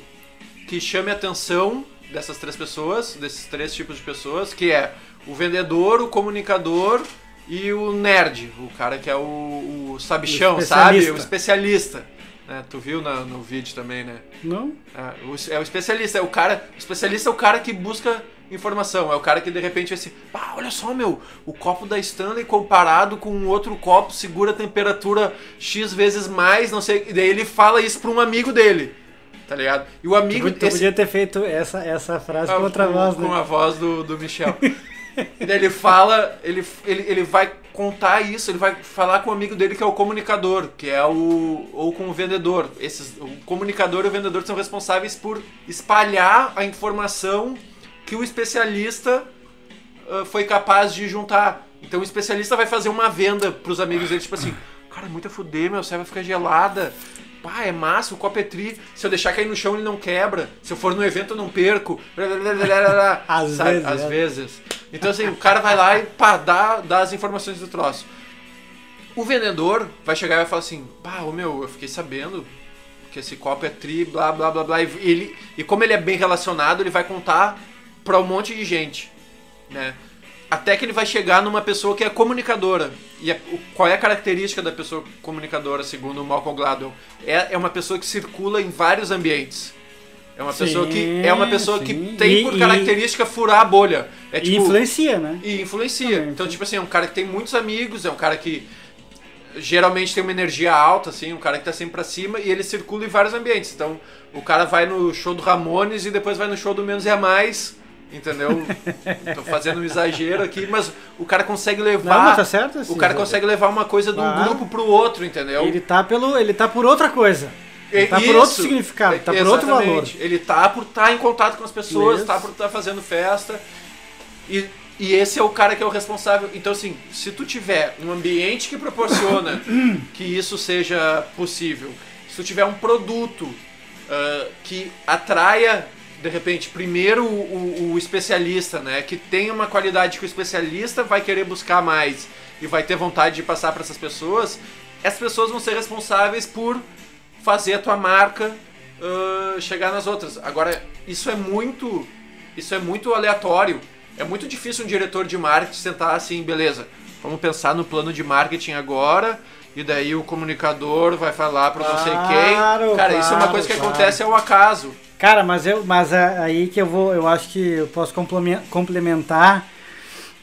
que chame a atenção dessas três pessoas desses três tipos de pessoas que é o vendedor, o comunicador e o nerd, o cara que é o, o sabichão, O sabe? O especialista. né? Tu viu na- no vídeo também, né? Não? É o, é o especialista, é o cara. O especialista é o cara que busca informação. É o cara que de repente vai assim, ah, olha só, meu, o copo da Stanley comparado com um outro copo segura a temperatura X vezes mais, não sei. E daí ele fala isso pra um amigo dele. Tá ligado? E o Tu, amigo tu esse- podia ter feito essa, essa frase ah, com outra voz, com né? a voz do, do Michel. e daí ele fala, ele, ele, ele vai contar isso, ele vai falar com o amigo dele que é o comunicador, que é o. ou com o vendedor. Esses, o comunicador e o vendedor são responsáveis por espalhar a informação que o especialista ah, foi capaz de juntar. Então o especialista vai fazer uma venda pros amigos dele, tipo assim, cara, é muito a fuder, meu, você vai ficar gelada. Pá, é massa, o copo é tri. Se eu deixar cair no chão, ele não quebra. Se eu for no evento, eu não perco. Às Sabe? vezes, Às é. vezes. Então, assim, o cara vai lá e pá, dá, dá as informações do troço. O vendedor vai chegar e vai falar assim: pá, ô meu, eu fiquei sabendo que esse copo é tri, blá blá blá blá. E, ele, e como ele é bem relacionado, ele vai contar pra um monte de gente, né? Até que ele vai chegar numa pessoa que é comunicadora. E a- o- qual é a característica da pessoa comunicadora, segundo o Malcolm Gladwell? É, é uma pessoa que circula em vários ambientes. É uma pessoa que Sim, é uma pessoa sim. que tem E- por e- característica furar a bolha. É E tipo influencia, né? e influencia. Também, Então, sim. tipo assim, é um cara que tem muitos amigos, é um cara que geralmente tem uma energia alta, assim, um cara que tá sempre pra cima e ele circula em vários ambientes. Então, o cara vai no show do Ramones e depois vai no show do Menos é Mais, entendeu? Tô fazendo um exagero aqui, mas o cara consegue Não, levar. tá certo assim. o cara consegue levar uma coisa de um Claro. grupo pro outro, entendeu? Ele tá pelo. Ele tá por outra coisa. Ele tá por Isso. outro significado, tá por outro valor. Ele tá por estar em contato com as pessoas, Isso. tá por estar fazendo festa. E, e esse é o cara que é o responsável. Então, assim, se tu tiver um ambiente que proporciona que isso seja possível, se tu tiver um produto ah, que atraia, de repente, primeiro o, o- o especialista, né? Que tenha uma qualidade que o especialista vai querer buscar mais e vai ter vontade de passar para essas pessoas, essas pessoas vão ser responsáveis por fazer a tua marca ah, chegar nas outras. Agora, isso é muito. Isso é muito aleatório. É muito difícil um diretor de marketing sentar assim, beleza, vamos pensar no plano de marketing agora. E daí o comunicador vai falar pra não sei quem. Claro, Cara, isso é uma claro, coisa que claro. acontece ao acaso. Cara, mas eu, mas aí que eu vou, eu acho que eu posso complemen- complementar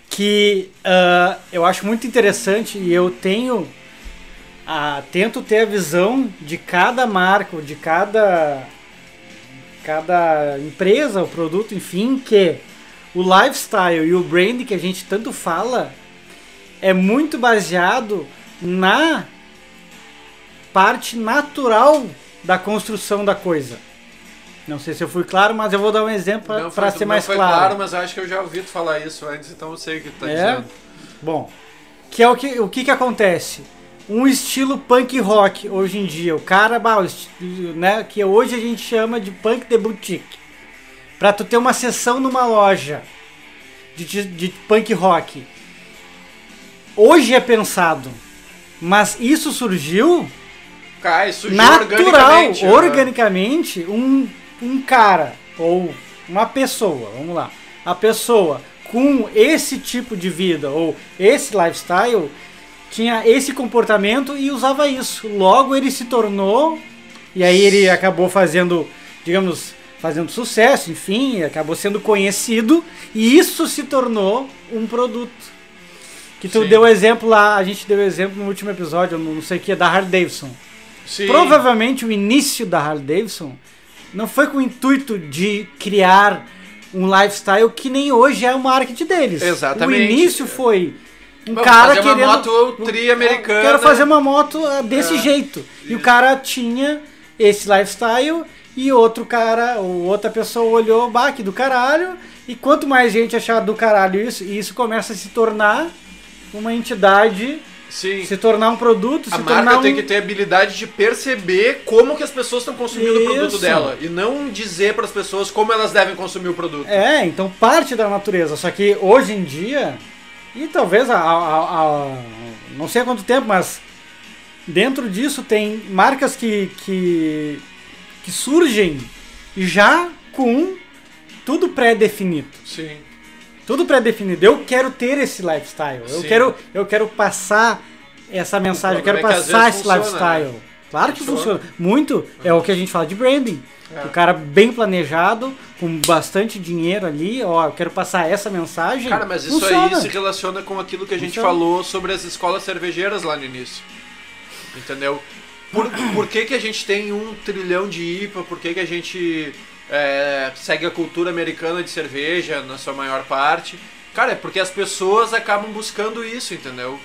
que ah, eu acho muito interessante e eu tenho, ah, tento ter a visão de cada marca, de cada, cada empresa, o produto, enfim, que o lifestyle e o brand que a gente tanto fala é muito baseado na parte natural da construção da coisa. Não sei se eu fui claro, mas eu vou dar um exemplo Não para ser não mais foi claro. mas acho que eu já ouvi tu falar isso antes, então eu sei o que tu tá É? dizendo. Bom, que é o que, o que que acontece? Um estilo punk rock hoje em dia, o cara, né, que hoje a gente chama de punk de boutique. Pra tu ter uma sessão numa loja de, de, de punk rock. Hoje é pensado, mas isso surgiu Cai, surgiu natural, organicamente. organicamente, um, um cara ou uma pessoa, vamos lá, a pessoa com esse tipo de vida ou esse lifestyle tinha esse comportamento e usava isso. Logo ele se tornou e aí ele acabou fazendo, digamos, fazendo sucesso, enfim, acabou sendo conhecido e isso se tornou um produto. Que tu Sim. deu exemplo lá, a gente deu exemplo no último episódio, no não sei o que, da Harley Davidson. Sim. Provavelmente o início da Harley Davidson não foi com o intuito de criar um lifestyle que nem hoje é o marketing deles. Exatamente. O início foi um Vamos cara fazer uma querendo moto tri americana. Quero fazer uma moto ah, desse É, jeito. E o cara tinha esse lifestyle e outro cara, ou outra pessoa olhou, bah, que do caralho. E quanto mais gente achar do caralho isso, e isso começa a se tornar uma entidade, Sim. se tornar um produto, A se marca tornar tem um... que ter a habilidade de perceber como que as pessoas estão consumindo o produto Isso. dela e não dizer para as pessoas como elas devem consumir o produto. É, então parte da natureza. Só que hoje em dia, e talvez há, há- há- não sei há quanto tempo, mas dentro disso tem marcas que, que, que surgem já com tudo pré-definido. Sim. Tudo pré-definido. Eu quero ter esse lifestyle. Eu Sim. quero, eu quero passar essa mensagem, eu quero problema é que passar esse funciona, lifestyle. né? Claro que Funciona. funciona. Muito. É o que a gente fala de branding. É. O cara bem planejado, com bastante dinheiro ali, ó, eu quero passar essa mensagem. Cara, mas isso funciona. aí se relaciona com aquilo que a gente Funciona. falou sobre as escolas cervejeiras lá no início. Entendeu? Por, por que, que a gente tem um trilhão de IPA? Por que, que a gente é, segue a cultura americana de cerveja na sua maior parte? Cara, é porque as pessoas acabam buscando isso, entendeu?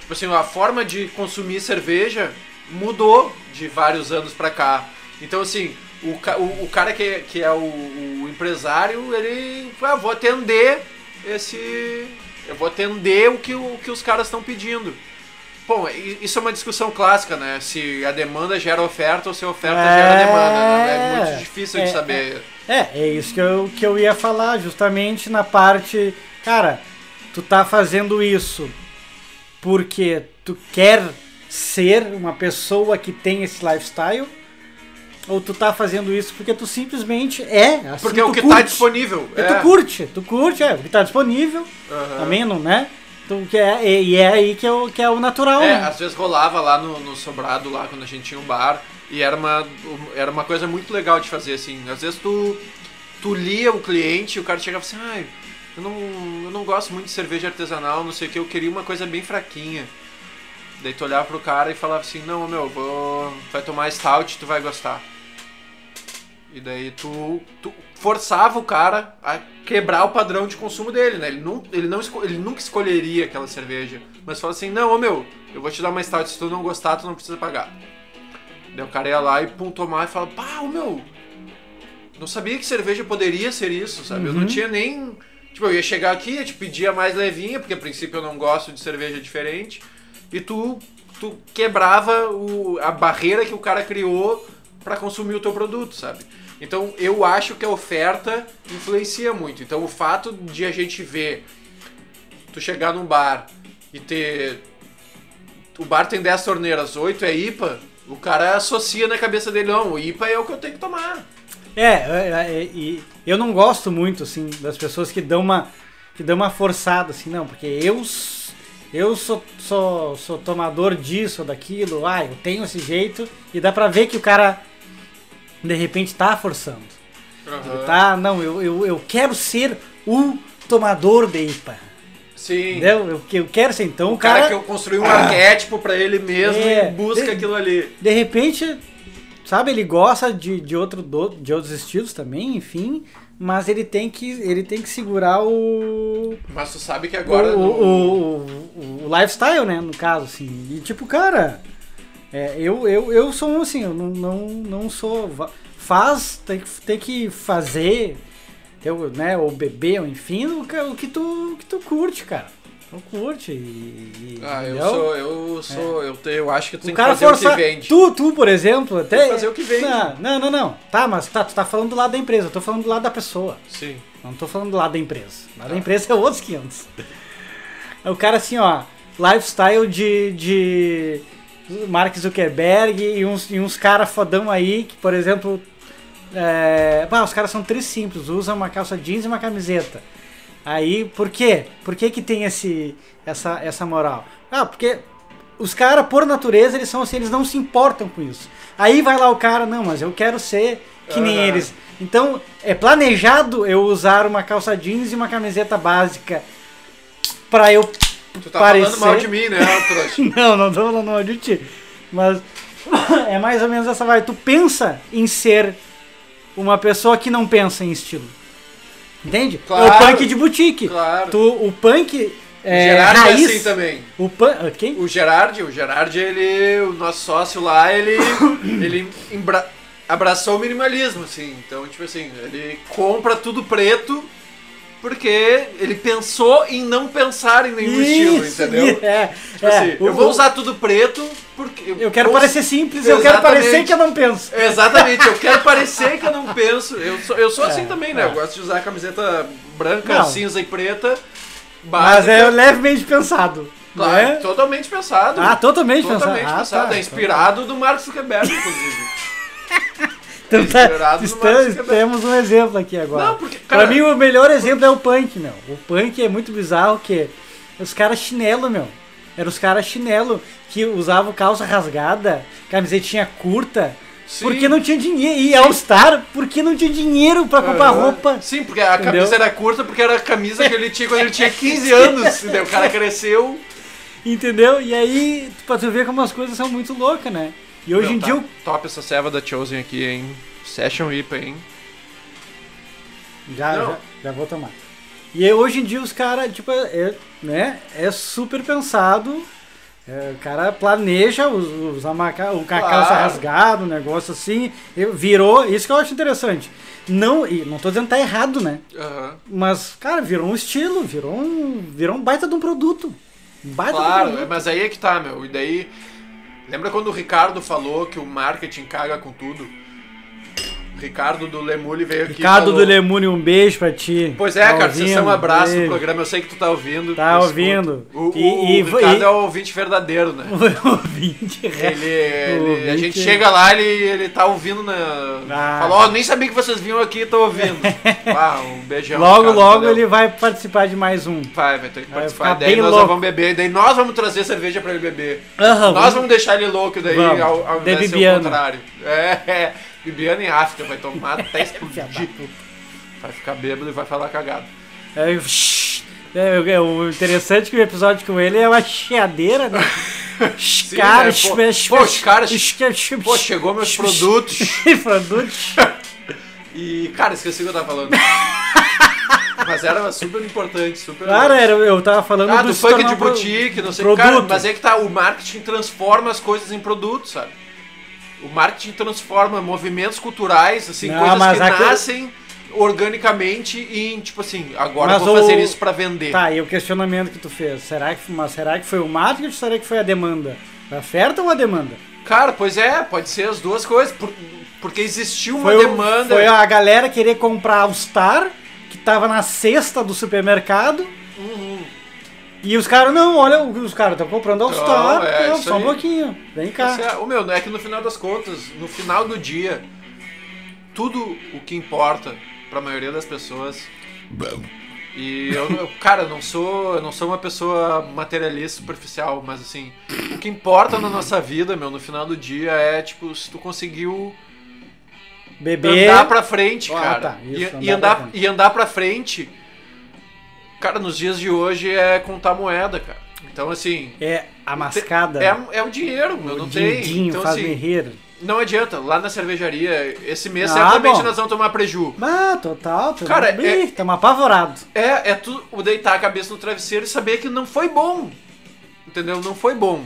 Tipo assim, a forma de consumir cerveja mudou de vários anos pra cá. Então, assim, o, o, o cara que que é o, o empresário, ele. Ah, vou atender esse. Eu vou atender o que, o que os caras estão pedindo. Bom, isso é uma discussão clássica, né? Se a demanda gera oferta ou se a oferta É, gera demanda. Né? É muito difícil de é, saber. É, é isso que eu, que eu ia falar, justamente na parte. Cara, tu tá fazendo isso porque tu quer ser uma pessoa que tem esse lifestyle? Ou tu tá fazendo isso porque tu simplesmente é? Assim, Porque é o que curte. tá disponível. É. tu curte, tu curte, é, o que tá disponível, Aham. também, não, né? Então, que é, e é aí que é o, que é o natural, É, né? às vezes rolava lá no, no sobrado, lá quando a gente tinha um bar, e era uma, era uma coisa muito legal de fazer, assim. Às vezes tu, tu lia o cliente e o cara chegava assim, ai, eu não, eu não gosto muito de cerveja artesanal, não sei o que, eu queria uma coisa bem fraquinha. Daí tu olhava pro cara e falava assim, não, meu, vou. vai tomar stout, tu vai gostar. E daí tu, tu forçava o cara a quebrar o padrão de consumo dele, né? Ele, não, ele, não, ele nunca escolheria aquela cerveja. Mas fala assim, não, ô meu, eu vou te dar uma stout, se tu não gostar, tu não precisa pagar. Daí o cara ia lá e pum, tomar e fala, pá, ô meu, não sabia que cerveja poderia ser isso, sabe? Eu não Uhum. tinha nem... Tipo, eu ia chegar aqui, ia te pedir a mais levinha, porque a princípio eu não gosto de cerveja diferente. E tu, tu quebrava o, a barreira que o cara criou para consumir o teu produto, sabe? Então eu acho que a oferta influencia muito. Então o fato de a gente ver tu chegar num bar e ter. O bar tem 10 torneiras, 8 é IPA, o cara associa na cabeça dele, não, o IPA é o que eu tenho que tomar. É, é, é, e eu não gosto muito, assim, das pessoas que dão uma, que dão uma forçada, assim, não, porque eu, eu sou, sou, sou tomador disso daquilo, ah, eu tenho esse jeito, e dá pra ver que o cara, de repente, tá forçando. Ele tá, não, eu, eu, eu quero ser o tomador de IPA, Sim. entendeu? Eu, eu quero ser, então o O cara, cara, que eu construí um arquétipo pra ele mesmo É. e busca De- aquilo ali. de repente, sabe, ele gosta de, de, outro, de outros estilos também, enfim, mas ele tem que, ele tem que segurar o, Mas tu sabe que agora. o, no- o, o- o lifestyle, né, no caso, assim. E tipo, cara, é, eu, eu, eu sou um, assim, eu não, não, não sou... Faz, tem que, tem que fazer, né, ou beber, ou enfim, o, que- o que, tu, o que tu curte, cara. Tu curte e... e- Ah, eu entendeu? sou. Eu sou. Eu, te- eu acho que tu tem O que cara fazer força. o que vende. Tu, tu, por exemplo, até. Tem que fazer o que vende. Não, não, não, não. Tá, mas tá, tu tá falando do lado da empresa, eu tô falando do lado da pessoa. Sim. Não tô falando do lado da empresa. O lado da empresa é outros 500. É o cara assim, ó, lifestyle de, de Mark Zuckerberg e uns, e uns caras fodão aí que, por exemplo, é, pá, os caras são três simples, usam uma calça jeans e uma camiseta. Aí, por quê? Por que que tem esse, essa, essa moral? Ah, porque os caras, por natureza, eles são assim, eles não se importam com isso. Aí vai lá o cara, não, mas eu quero ser que nem Aham. eles. Então, é planejado eu usar uma calça jeans e uma camiseta básica pra eu Tu tá parecer... falando mal de mim, né? Não, não tô falando mal de ti. Mas é mais ou menos essa vibe. Tu pensa em ser uma pessoa que não pensa em estilo. Entende? É Claro. o punk de boutique. Claro. Tu, o punk é, o Gerard raiz. é assim também. O punk, quem? O Gerard, o Gerard, ele, o nosso sócio lá, ele, ele embra- abraçou o minimalismo, assim. Então, tipo assim, ele compra tudo preto porque ele pensou em não pensar em nenhum estilo, Isso, entendeu? É, Tipo é. assim, eu vou usar tudo preto porque... Eu quero vou- parecer simples, eu quero parecer que eu não penso. Exatamente, eu quero parecer que eu não penso. Eu sou, eu sou assim É, também, né? é. Eu gosto de usar camiseta branca, Não. cinza e preta. Mas básica. é levemente pensado. Claro, né? totalmente pensado. Ah, totalmente, Totalmente pensado. Ah, pensado. tá. É inspirado do Mark Zuckerberg, inclusive. Então tá, estamos- Zuckerberg. temos um exemplo aqui agora. Não, porque, cara- pra mim o melhor exemplo é o punk, meu. O punk é muito bizarro que os caras chinelo, meu. Eram os caras chinelo que usavam calça rasgada, camisetinha curta, Sim. porque não tinha dinheiro. E All Star, porque não tinha dinheiro pra comprar Aham. roupa. Sim, porque a Entendeu? camisa era curta, porque era a camisa que ele tinha quando ele tinha 15 anos. entendeu? O cara cresceu. Entendeu? E aí, pra tu ver como as coisas são muito loucas, né? E hoje Meu, em tá dia o Top essa ceva da Chosen aqui, hein? Session IPA, hein? Já, já, já vou tomar. E hoje em dia os caras, tipo, é, né, é super pensado. é, o cara planeja os, os amaca- o Claro. calça rasgado, um negócio assim. virou, isso que eu acho interessante. Não, e não tô dizendo que tá errado, né? Aham. Mas, cara, virou um estilo, virou um, virou um baita de um produto. Um baita de um Claro, produto. mas aí é que tá, meu. E daí. Lembra quando o Ricardo falou que o marketing caga com tudo? O Ricardo do Lemuli veio aqui. Ricardo falou- do Lemune, um beijo pra ti. Pois é, Tá cara, você é um ouvindo? abraço no Beijo. programa. Eu sei que tu tá ouvindo. Tá ouvindo. O, E- o, e- o Ricardo e- é o ouvinte verdadeiro, né? O ouvinte, Ele, ele- a ouvinte. gente chega lá, ele, ele tá ouvindo na. Ah. Falou, ó, nem sabia que vocês vinham aqui, tô ouvindo. ah, um beijão. Logo, Ricardo, logo valeu. ele vai participar de mais um. Vai, vai ter que Vai participar. Daí nós louco. vamos beber, daí nós vamos trazer cerveja pra ele beber. Aham, nós vamos deixar ele louco, daí Vamos. ao, ao invés de ser o contrário. É, é. Bibiana em África, vai tomar até explodir. Vai ficar bêbado e vai falar cagado. É. É, é, o interessante é que o episódio com ele é uma chiadeira, né? Sim, cara, né? Pô, pô, os caras- Pô, chegou meus produtos. produtos. E, cara, esqueci o que eu tava falando. Mas era super importante, super. Cara, era, eu tava falando Ah, do se funk de boutique, não sei produto. Cara, mas é que tá, o marketing transforma as coisas em produtos, sabe? O marketing transforma movimentos culturais, assim, Não, coisas que nascem organicamente em, tipo assim, agora Mas vou o- fazer isso pra vender. Tá, e o questionamento que tu fez? Será que, mas será que foi o marketing ou será que foi a demanda? A oferta ou a demanda? Cara, pois é, pode ser as duas coisas, por- porque existiu uma Foi, o- demanda. foi a galera querer comprar All Star, que tava na cesta do supermercado. Uhum. E os caras, não, olha, os caras estão comprando All Star. é não, só um aí. pouquinho. Vem cá. É- o meu, é que no final das contas, no final do dia, tudo o que importa pra maioria das pessoas. E eu, eu- cara, eu não sou, eu não sou uma pessoa materialista superficial, mas assim, o que importa na nossa vida, meu, no final do dia é tipo se tu conseguiu Beber. andar pra frente, Ah, cara. tá, e, isso, e andar andar pra e andar para frente. Cara, nos dias de hoje é contar moeda, cara. Então assim, É a mascada. é, é o dinheiro, meu, o não tem. Então faz assim, não adianta, lá na cervejaria, esse mês Ah, certamente bom. nós vamos tomar preju. Ah, total. Tamo, Cara, Ih, é-. É, é tu o deitar a cabeça no travesseiro e saber que não foi bom. Entendeu? Não foi bom.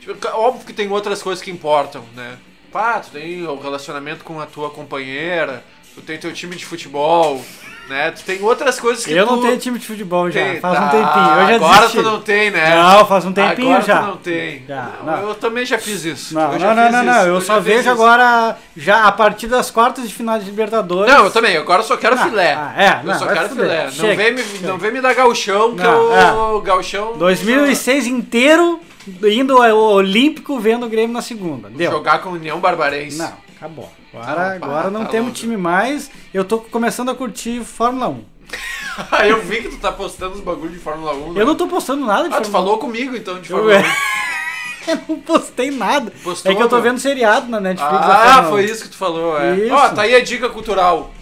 Tipo, óbvio que tem outras coisas que importam, né? Pá, tu tem o relacionamento com a tua companheira, tu tem teu time de futebol, né? Tu tem outras coisas que Eu tu... não tenho time de futebol já. tem- faz um tá, tempinho. Eu já Agora desisti. tu não tem, né? Não, faz um tempinho agora já. tu não tem. Já, Não, não. Eu também já fiz isso. Não, Eu não, não, não, não. Eu já só vejo isso. agora, já a partir das quartas de final de Libertadores. Não, eu também. Agora eu só quero Ah, filé. ah, é, eu não, só quero filé. Não Chega, vem, me, chega. não vem me dar gauchão, que Não, é. o gauchão... 2006 inteiro indo ao Olímpico vendo o Grêmio na segunda. Deu. Jogar com União Barbarense. Não, acabou. Agora, Não, agora pá, não tá temos louco. time mais. Eu tô começando a curtir Fórmula 1. eu vi que tu tá postando os bagulho de Fórmula 1. né? Eu não tô postando nada de Ah, tu Fórmula falou comigo então de Eu- Fórmula 1. 1. Eu não postei nada. Postou, é que eu tô meu? vendo seriado na Netflix. da Ah, 1. foi isso que tu falou, é. Ó, tá aí a dica cultural.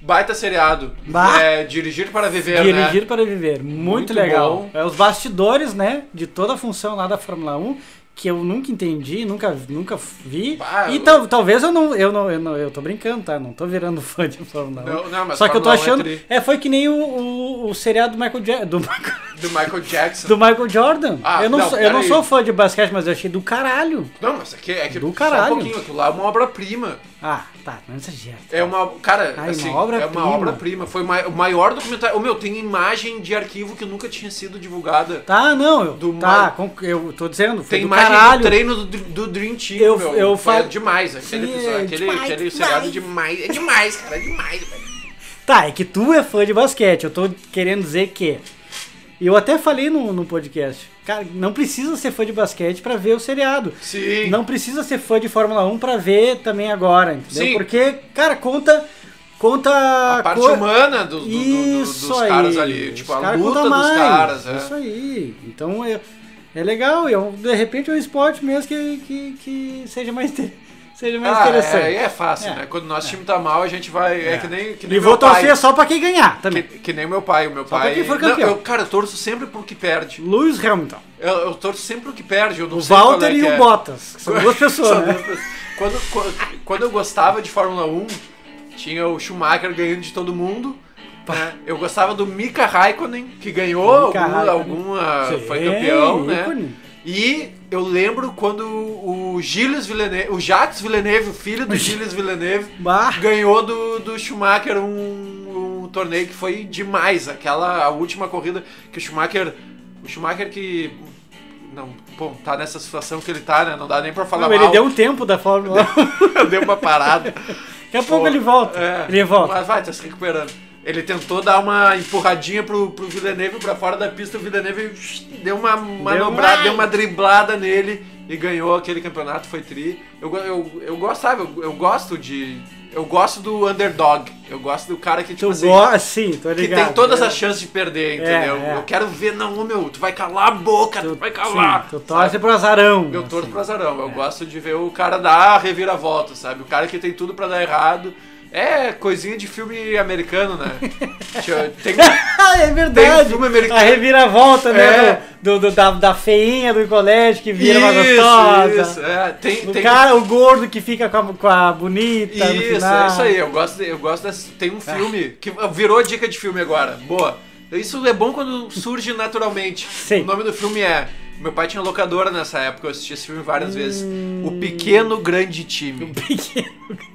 Baita seriado. Bah. É, dirigir para viver, Dirigir né? para viver. Muito, Muito legal. bom. É os bastidores, né? De toda a função lá da Fórmula 1, que eu nunca entendi, nunca, nunca vi. Bah, e eu- tal, talvez eu não, eu não, eu não. Eu tô brincando, tá? Não tô virando fã de Fórmula 1. Não, não, mas Só que eu tô Fórmula 1 é achando. É, foi que nem o, o, o seriado do Michael, Ja- do, Michael- Do Michael Jackson. do Michael Jordan. Ah, eu não, não, sou, eu não sou fã de basquete, mas eu achei do caralho. Não, mas é que, é que Do caralho. um pouquinho. Aquilo lá é uma obra-prima. Ah, tá, não exagera. É uma. Cara, Ai, assim, uma é obra-prima. uma obra-prima. Foi o maior documentário. O meu, tem imagem de arquivo que nunca tinha sido divulgada. Tá, não, eu, Do tá, Ma- eu tô dizendo, foi Tem imagem caralho. do treino do, do Dream Team, Eu- meu. eu Foi demais. Aquele, Sim, episódio, é aquele, demais, aquele demais. seriado é demais. É demais, cara. É demais, velho. Tá, é que tu é fã de basquete. Eu tô querendo dizer que eu até falei no, no podcast. Cara, não precisa ser fã de basquete pra ver o seriado. Sim. Não precisa ser fã de Fórmula 1 pra ver também agora, entendeu? Sim. Porque, cara, conta. Conta. A parte co- humana do, do- do- dos aí. caras ali. Tipo, Os a luta dos mais. caras. É. Isso aí. Então é, é legal. É um- de repente é um esporte mesmo que, que, que seja mais, seja mais Ah, interessante. é, aí é fácil, É, né? Quando o nosso time tá mal, a gente vai. É, que nem, que nem e vou pai. torcer só pra quem ganhar também. Que, que nem meu pai. O meu Só pra pai. quem for Não, campeão. eu, cara, eu torço sempre pro que perde. Lewis Hamilton. Eu, eu torço sempre pro que perde. Eu não O Walter é e o é. Bottas. que São duas pessoas, né? Quando, quando, quando eu gostava de Fórmula 1, tinha o Schumacher ganhando de todo mundo. né? Eu gostava do Mika Raikkonen, que ganhou Mika alguma, alguma Sim, foi campeão, né? ícone. E eu lembro quando o Gilles Villeneuve, o Jacques Villeneuve, o filho do Gilles Villeneuve, Bah. ganhou do, do Schumacher um, um torneio que foi demais. Aquela a última corrida que o Schumacher. O Schumacher que. Não, pô, tá nessa situação que ele tá, né? Não dá nem pra falar Não, ele mal. deu um tempo da Fórmula 1. deu uma parada. Daqui a pouco ele volta. É, Ele volta. Mas vai, tá se recuperando. Ele tentou dar uma empurradinha pro, pro Villeneuve pra fora da pista, o Villeneuve deu uma manobrada, um- deu uma driblada nele e ganhou aquele campeonato, foi tri. Eu, eu, eu gostava, eu, eu gosto de. Eu gosto do underdog. Eu gosto do cara que, tipo Tu assim, gosta, sim, tô que ligado. tem todas É. as chances de perder, entendeu? é. Eu quero ver, não, meu, tu vai calar a boca, tu, Tu, vai calar. sim, tu torce pro azarão. Eu torço assim. pro azarão. Eu gosto de ver o cara dar a reviravolta, sabe? O cara que tem tudo pra dar errado. É coisinha de filme americano, né? Tem, Ah, é Tem verdade. filme americano. A reviravolta, né? É. Do, do- da, da feinha do colégio que vira uma gostosa. Isso, é. Tem, O tem, cara, o gordo que fica com a, com a bonita Isso, é isso aí. Eu gosto, eu gosto desse. Tem um filme que virou dica de filme agora. Boa. Isso é bom quando surge naturalmente. Sim. O nome do filme é. Meu pai tinha locadora nessa época, eu assisti esse filme várias vezes. Hum. O Pequeno Grande Time.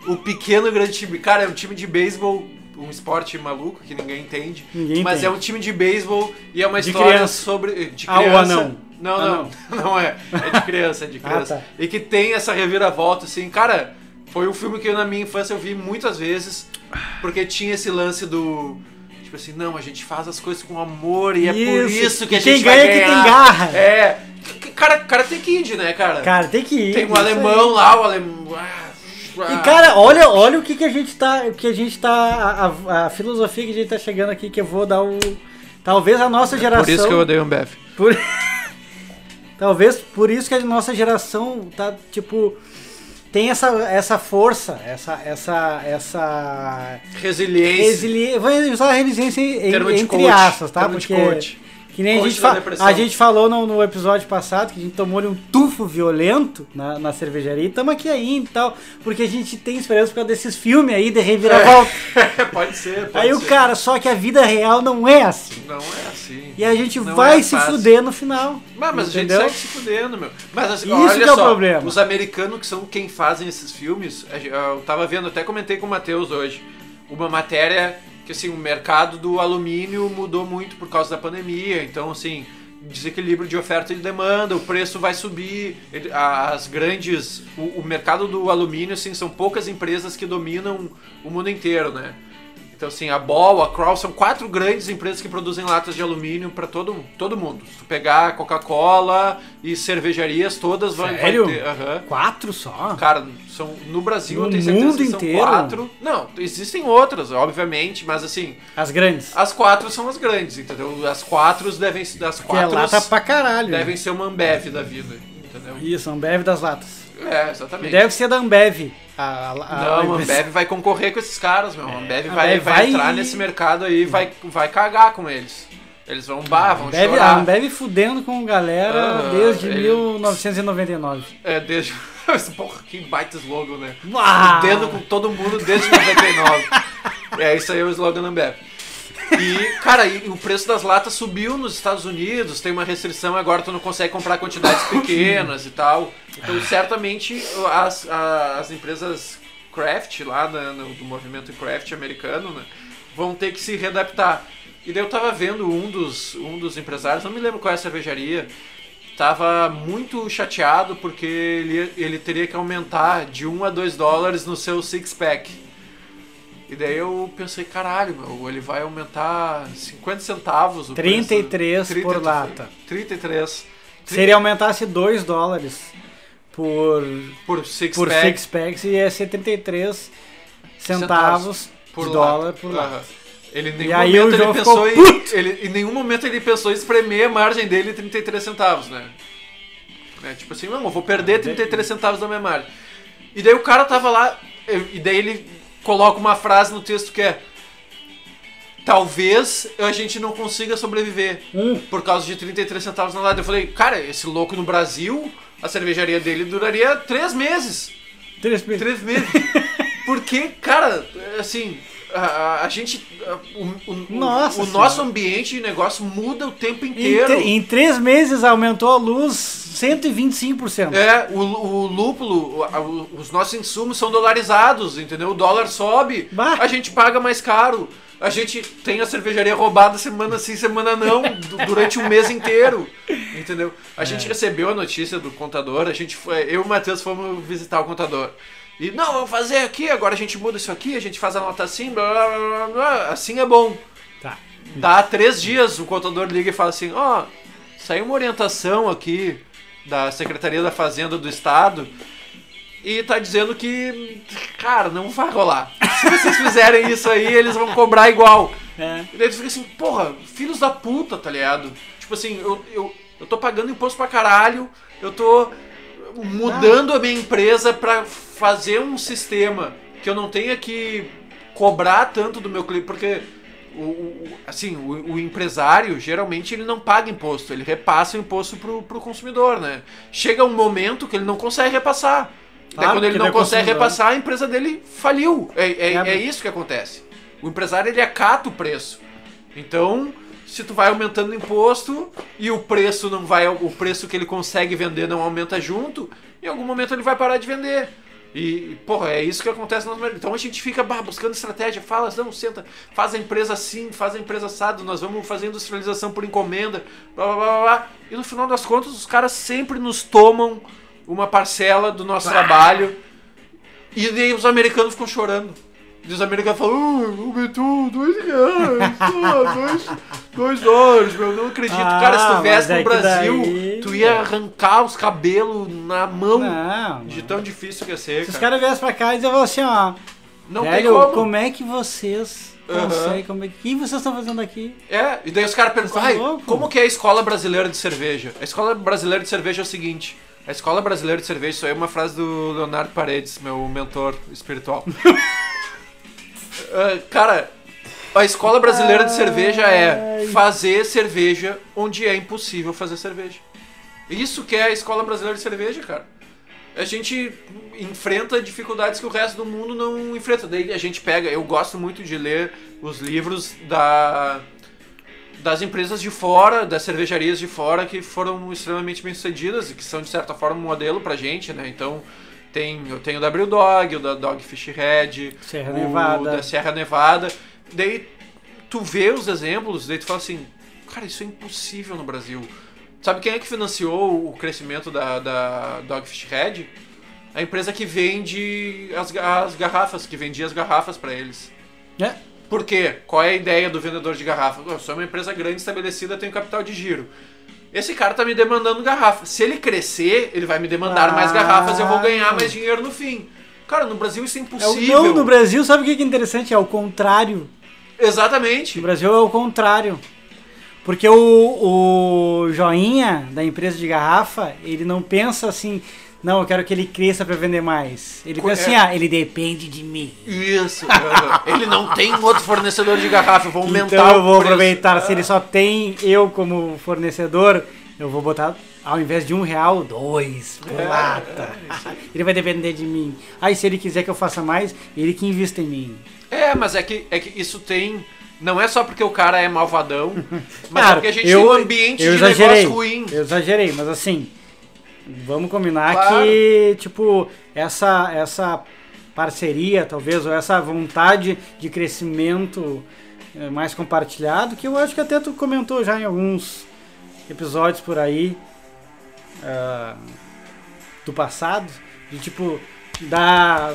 O Pequeno Grande Time. Cara, é um time de beisebol, um esporte maluco que ninguém entende. Ninguém mas entende. é um time de beisebol e é uma De história criança. sobre. De Ah, o criança. anão. Não, Ah, não, não é. É de criança, é de Ah, criança. tá. E que tem essa reviravolta, assim, cara. Foi um filme que eu, na minha infância eu vi muitas vezes, porque tinha esse lance do. Tipo assim, não, a gente faz as coisas com amor e é por Isso. isso que a quem gente vai ganha é que ganhar. tem garra. É. Cara, cara tem Kid, né, cara? Cara, tem que ir. tem um isso alemão lá, o alemão. aí. E cara, olha, olha o que, que a gente tá. O que a gente tá. A, a- filosofia que a gente tá chegando aqui, que eu vou dar o. Talvez a nossa geração. Por isso que eu odeio um Ambev. Por- Talvez por isso que a nossa geração tá, tipo, tem essa, essa força, essa, essa, essa Resiliência. resiliência, vou usar resiliência em- entre aspas, tá? Porque. Que nem a gente, a gente falou no, no episódio passado que a gente tomou um tufo violento na, na cervejaria e estamos aqui ainda e tal, porque a gente tem esperança por causa desses filmes aí de reviravolta. pode ser, pode Aí o ser. cara, só que a vida real não é assim. Não é assim. E a gente Não vai é se fácil. fuder no final. Mas, mas a gente segue se fudendo, meu. Mas assim, Isso olha que é o só, problema. os americanos que são quem fazem esses filmes, eu tava vendo, até comentei com o Matheus hoje, uma matéria que assim, o mercado do alumínio mudou muito por causa da pandemia, então assim, desequilíbrio de oferta e demanda, o preço vai subir, ele- as grandes, o, o mercado do alumínio, assim, são poucas empresas que dominam o mundo inteiro, né? Então, assim, a Ball, a Kroll são quatro grandes empresas que produzem latas de alumínio para todo, todo mundo. Se tu pegar Coca-Cola e cervejarias, todas vão, Sério? ter. Quatro só? Cara, são, no Brasil No eu tenho certeza mundo que são inteiro? quatro. Não, existem outras, obviamente, mas assim, As grandes. as quatro são as grandes, entendeu? As quatro devem ser. As Que é quatro lata pra caralho. né? devem ser uma Ambev da vida, entendeu? Isso, Ambev das latas. É, exatamente. Deve ser da Ambev. A, a, a- Não, a. Ambev vai concorrer com esses caras, meu. A Ambev a vai, Ambev vai vai- entrar nesse mercado aí e vai, vai cagar com eles. Eles vão bar, vão Ambev, a chorar. Ambev fudendo com galera Ah, desde ele- 1999. É, desde... Porra, que baita slogan, né? Uau! Fudendo com todo mundo desde 99. é, isso aí é o slogan da Ambev. E, cara, e o preço das latas subiu nos Estados Unidos, tem uma restrição, agora tu não consegue comprar quantidades pequenas e tal. Então, certamente, as, as empresas craft lá no, do movimento craft americano, né, vão ter que se readaptar. E daí eu tava vendo um dos, um dos empresários, não me lembro qual é a cervejaria, tava muito chateado porque ele, ele teria que aumentar de 1 a 2 dólares no seu six-pack. E daí eu pensei, caralho, meu, ele vai aumentar 50 centavos o 33 preço. por lata. 33. Se ele aumentasse 2 dólares por, Por six por pack six packs, ia ser 33 centavos por de lata. dólar por lata. Aham. Ele em nenhum E aí momento ele pensou em, ele, em nenhum momento ele pensou em espremer a margem dele 33 centavos, né? Né, Tipo assim, não, eu vou perder 33 centavos da minha margem. E daí o cara tava lá, e daí ele coloca uma frase no texto que é Talvez a gente não consiga sobreviver Hum. por causa de 33 centavos na lata. Eu falei, cara, esse louco no Brasil, a cervejaria dele duraria três meses. Três meses. Três meses. Porque, cara, assim, a, a- gente. O, o- Nossa o Senhora. nosso ambiente de negócio muda o tempo Em, inteiro. tre- em três meses aumentou a luz 125%. É, o, o lúpulo, o- o- os nossos insumos são dolarizados, entendeu? O dólar sobe, Bah. a gente paga mais caro. A gente tem a cervejaria roubada semana sim, semana não, du- durante um mês inteiro, entendeu? A É. gente recebeu a notícia do contador, a gente foi, eu e o Matheus fomos visitar o contador. E, não, vamos fazer aqui, agora a gente muda isso aqui, a gente faz a nota assim, blá, blá, blá, blá, blá, assim é bom. Tá. Dá três dias, o contador liga e fala assim: Ó, saiu uma orientação aqui da Secretaria da Fazenda do Estado e tá dizendo que, cara, não vai rolar. Se vocês fizerem isso aí, eles vão cobrar igual. É. E daí tu fica assim: porra, filhos da puta, tá ligado? Tipo assim, eu, eu, eu tô pagando imposto pra caralho, eu tô mudando a minha empresa pra fazer um sistema que eu não tenha que cobrar tanto do meu cliente, porque o, o- assim, o, o empresário geralmente ele não paga imposto, ele repassa o imposto pro, pro consumidor, né? Chega um momento que ele não consegue repassar. Claro, quando ele não é consegue consumidor. repassar, a empresa dele faliu. É, é, É, é isso que acontece. O empresário ele acata o preço. Então, se tu vai aumentando o imposto e o preço não vai, o preço que ele consegue vender não aumenta junto, em algum momento ele vai parar de vender. E, porra, é isso que acontece no nosso mercado. Então a gente fica bah, buscando estratégia, fala, não, senta, faz a empresa assim, faz a empresa assado, nós vamos fazer industrialização por encomenda, blá blá blá blá. E no final das contas, os caras sempre nos tomam uma parcela do nosso trabalho. E daí os americanos ficam chorando. E os americanos falam, "Ah, aumentou dois reais, dois, dois dólares, meu, não acredito. Ah, Cara, se tu viesse é no que Brasil, daí- tu ia arrancar os cabelos na mão Não, de não. tão difícil que ia ser, Se os cara. caras viessem pra cá e diziam assim, ó. Não velho, tem como. é que vocês Aham. conseguem? Como é que, o que vocês estão fazendo aqui? É, e daí os caras perguntam, ai, são loucos?" como que é a escola brasileira de cerveja? A escola brasileira de cerveja é o seguinte, a escola brasileira de cerveja, isso aí é uma frase do Leonardo Paredes, meu mentor espiritual. Ah, cara, a escola brasileira de cerveja é fazer cerveja onde é impossível fazer cerveja. Isso que é a escola brasileira de cerveja, cara. A gente enfrenta dificuldades que o resto do mundo não enfrenta. Daí a gente pega. Eu gosto muito de ler os livros da, das empresas de fora, das cervejarias de fora que foram extremamente bem sucedidas e que são de certa forma um modelo pra gente, né? Então tem, eu tenho o da Brewdog, o da Dogfish Head, Serra o Nevada. da Serra Nevada. Daí tu vê os exemplos, daí tu fala assim, cara, isso é impossível no Brasil. Sabe quem é que financiou o crescimento da, da Dogfish Head? A empresa que vende as, as garrafas, que vendia as garrafas pra eles. É. Por quê? Qual é a ideia do vendedor de garrafa? Eu sou uma empresa grande estabelecida, tenho capital de giro. Esse cara tá me demandando garrafa. Se ele crescer, ele vai me demandar mais Ah. garrafas e eu vou ganhar mais dinheiro no fim. Cara, no Brasil isso é É impossível. não, no Brasil, sabe o que que é interessante? É o contrário. Exatamente. No Brasil é o contrário. Porque o, o joinha da empresa de garrafa, ele não pensa assim, não, eu quero que ele cresça pra vender mais. Ele Co- pensa assim, é. ah, ele depende de mim. Isso. ele não tem outro fornecedor de garrafa, eu vou aumentar Então eu o vou preço. aproveitar, se ele só tem eu como fornecedor, eu vou botar, ao invés de um real, dois por É, lata. Ele vai depender de mim. Aí se ele quiser que eu faça mais, ele que invista em mim. É, mas é que, é que isso tem. Não é só porque o cara é malvadão, mas é Claro, porque a gente eu- tem um ambiente eu de exagerei, negócio ruim. Eu exagerei, mas assim, vamos combinar Claro. que, tipo, essa, essa parceria, talvez, ou essa vontade de crescimento eh, mais compartilhado, que eu acho que até tu comentou já em alguns episódios por aí ah, do passado, de tipo, da,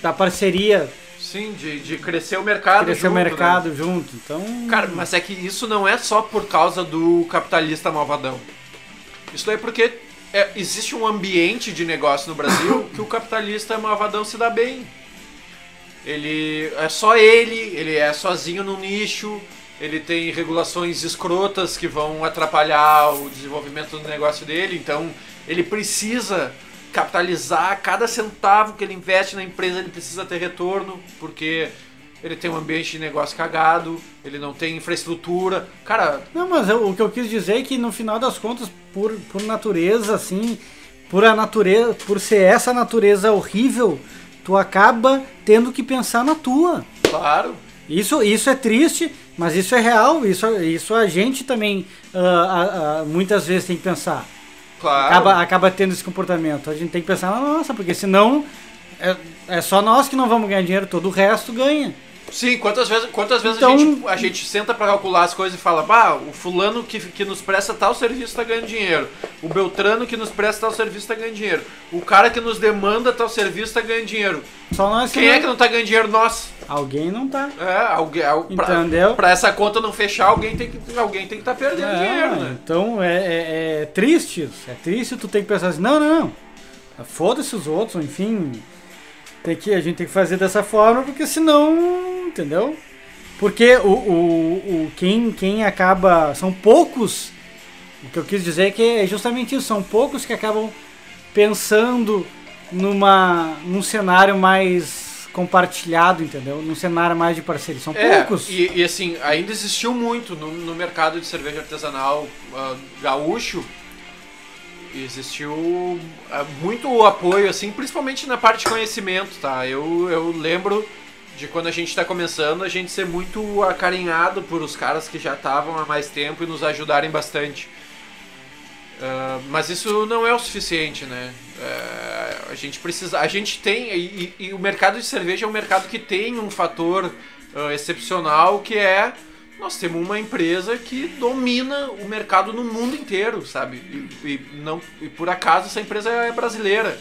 da parceria Sim, de, de crescer o mercado crescer junto, o né? mercado junto. Então, Cara, mas é que isso não é só por causa do capitalista malvadão. Isso daí é porque é, existe um ambiente de negócio no Brasil que o capitalista malvadão se dá bem. Ele é só ele, ele é sozinho no nicho, ele tem regulações escrotas que vão atrapalhar o desenvolvimento do negócio dele, então ele precisa capitalizar cada centavo que ele investe na empresa, ele precisa ter retorno, porque ele tem um ambiente de negócio cagado, ele não tem infraestrutura. Cara, Não, mas eu- o que eu quis dizer é que no final das contas, por, por natureza, assim, por a natureza, por ser essa natureza horrível, tu acaba tendo que pensar na tua. claro, Isso, isso é triste, mas isso é real. Isso, isso a gente também ah, ah, muitas vezes tem que pensar. claro. Acaba, acaba tendo esse comportamento. A gente tem que pensar na nossa, porque senão é, é só nós que não vamos ganhar dinheiro, todo o resto ganha. Sim, quantas vezes, quantas vezes Então- a, gente, a gente senta pra calcular as coisas e fala, bah, o fulano que, que nos presta tal serviço tá ganhando dinheiro. O Beltrano que nos presta tal serviço tá ganhando dinheiro. O cara que nos demanda tal serviço tá ganhando dinheiro. Só nós Quem é que não tá ganhando dinheiro? Nós. Alguém não tá. É, alguém, al- pra, Entendeu? pra essa conta não fechar, alguém tem que alguém tem que tá perdendo É, dinheiro, né? Então é, é- é triste isso. É triste tu tem que pensar assim, não, não, não. Foda-se os outros, enfim. Tem que, a gente tem que fazer dessa forma, porque senão, entendeu? Porque o, o, o quem, quem acaba. São poucos. O que eu quis dizer é que é justamente isso, são poucos que acabam pensando numa, num cenário mais compartilhado, entendeu? Num cenário mais de parceria. São É, poucos. e, e, assim, ainda existiu muito no, no mercado de cerveja artesanal ah, gaúcho. Existiu ah, muito apoio, assim, principalmente na parte de conhecimento, tá? Eu, eu lembro de quando a gente tá começando, a gente ser muito acarinhado por os caras que já estavam há mais tempo e nos ajudarem bastante. Ah, mas isso não é o suficiente, né? É, a gente precisa. A gente tem. E, e o mercado de cerveja é um mercado que tem um fator ah, excepcional que é. Nós temos uma empresa que domina o mercado no mundo inteiro, sabe? E, e não, e por acaso essa empresa é brasileira.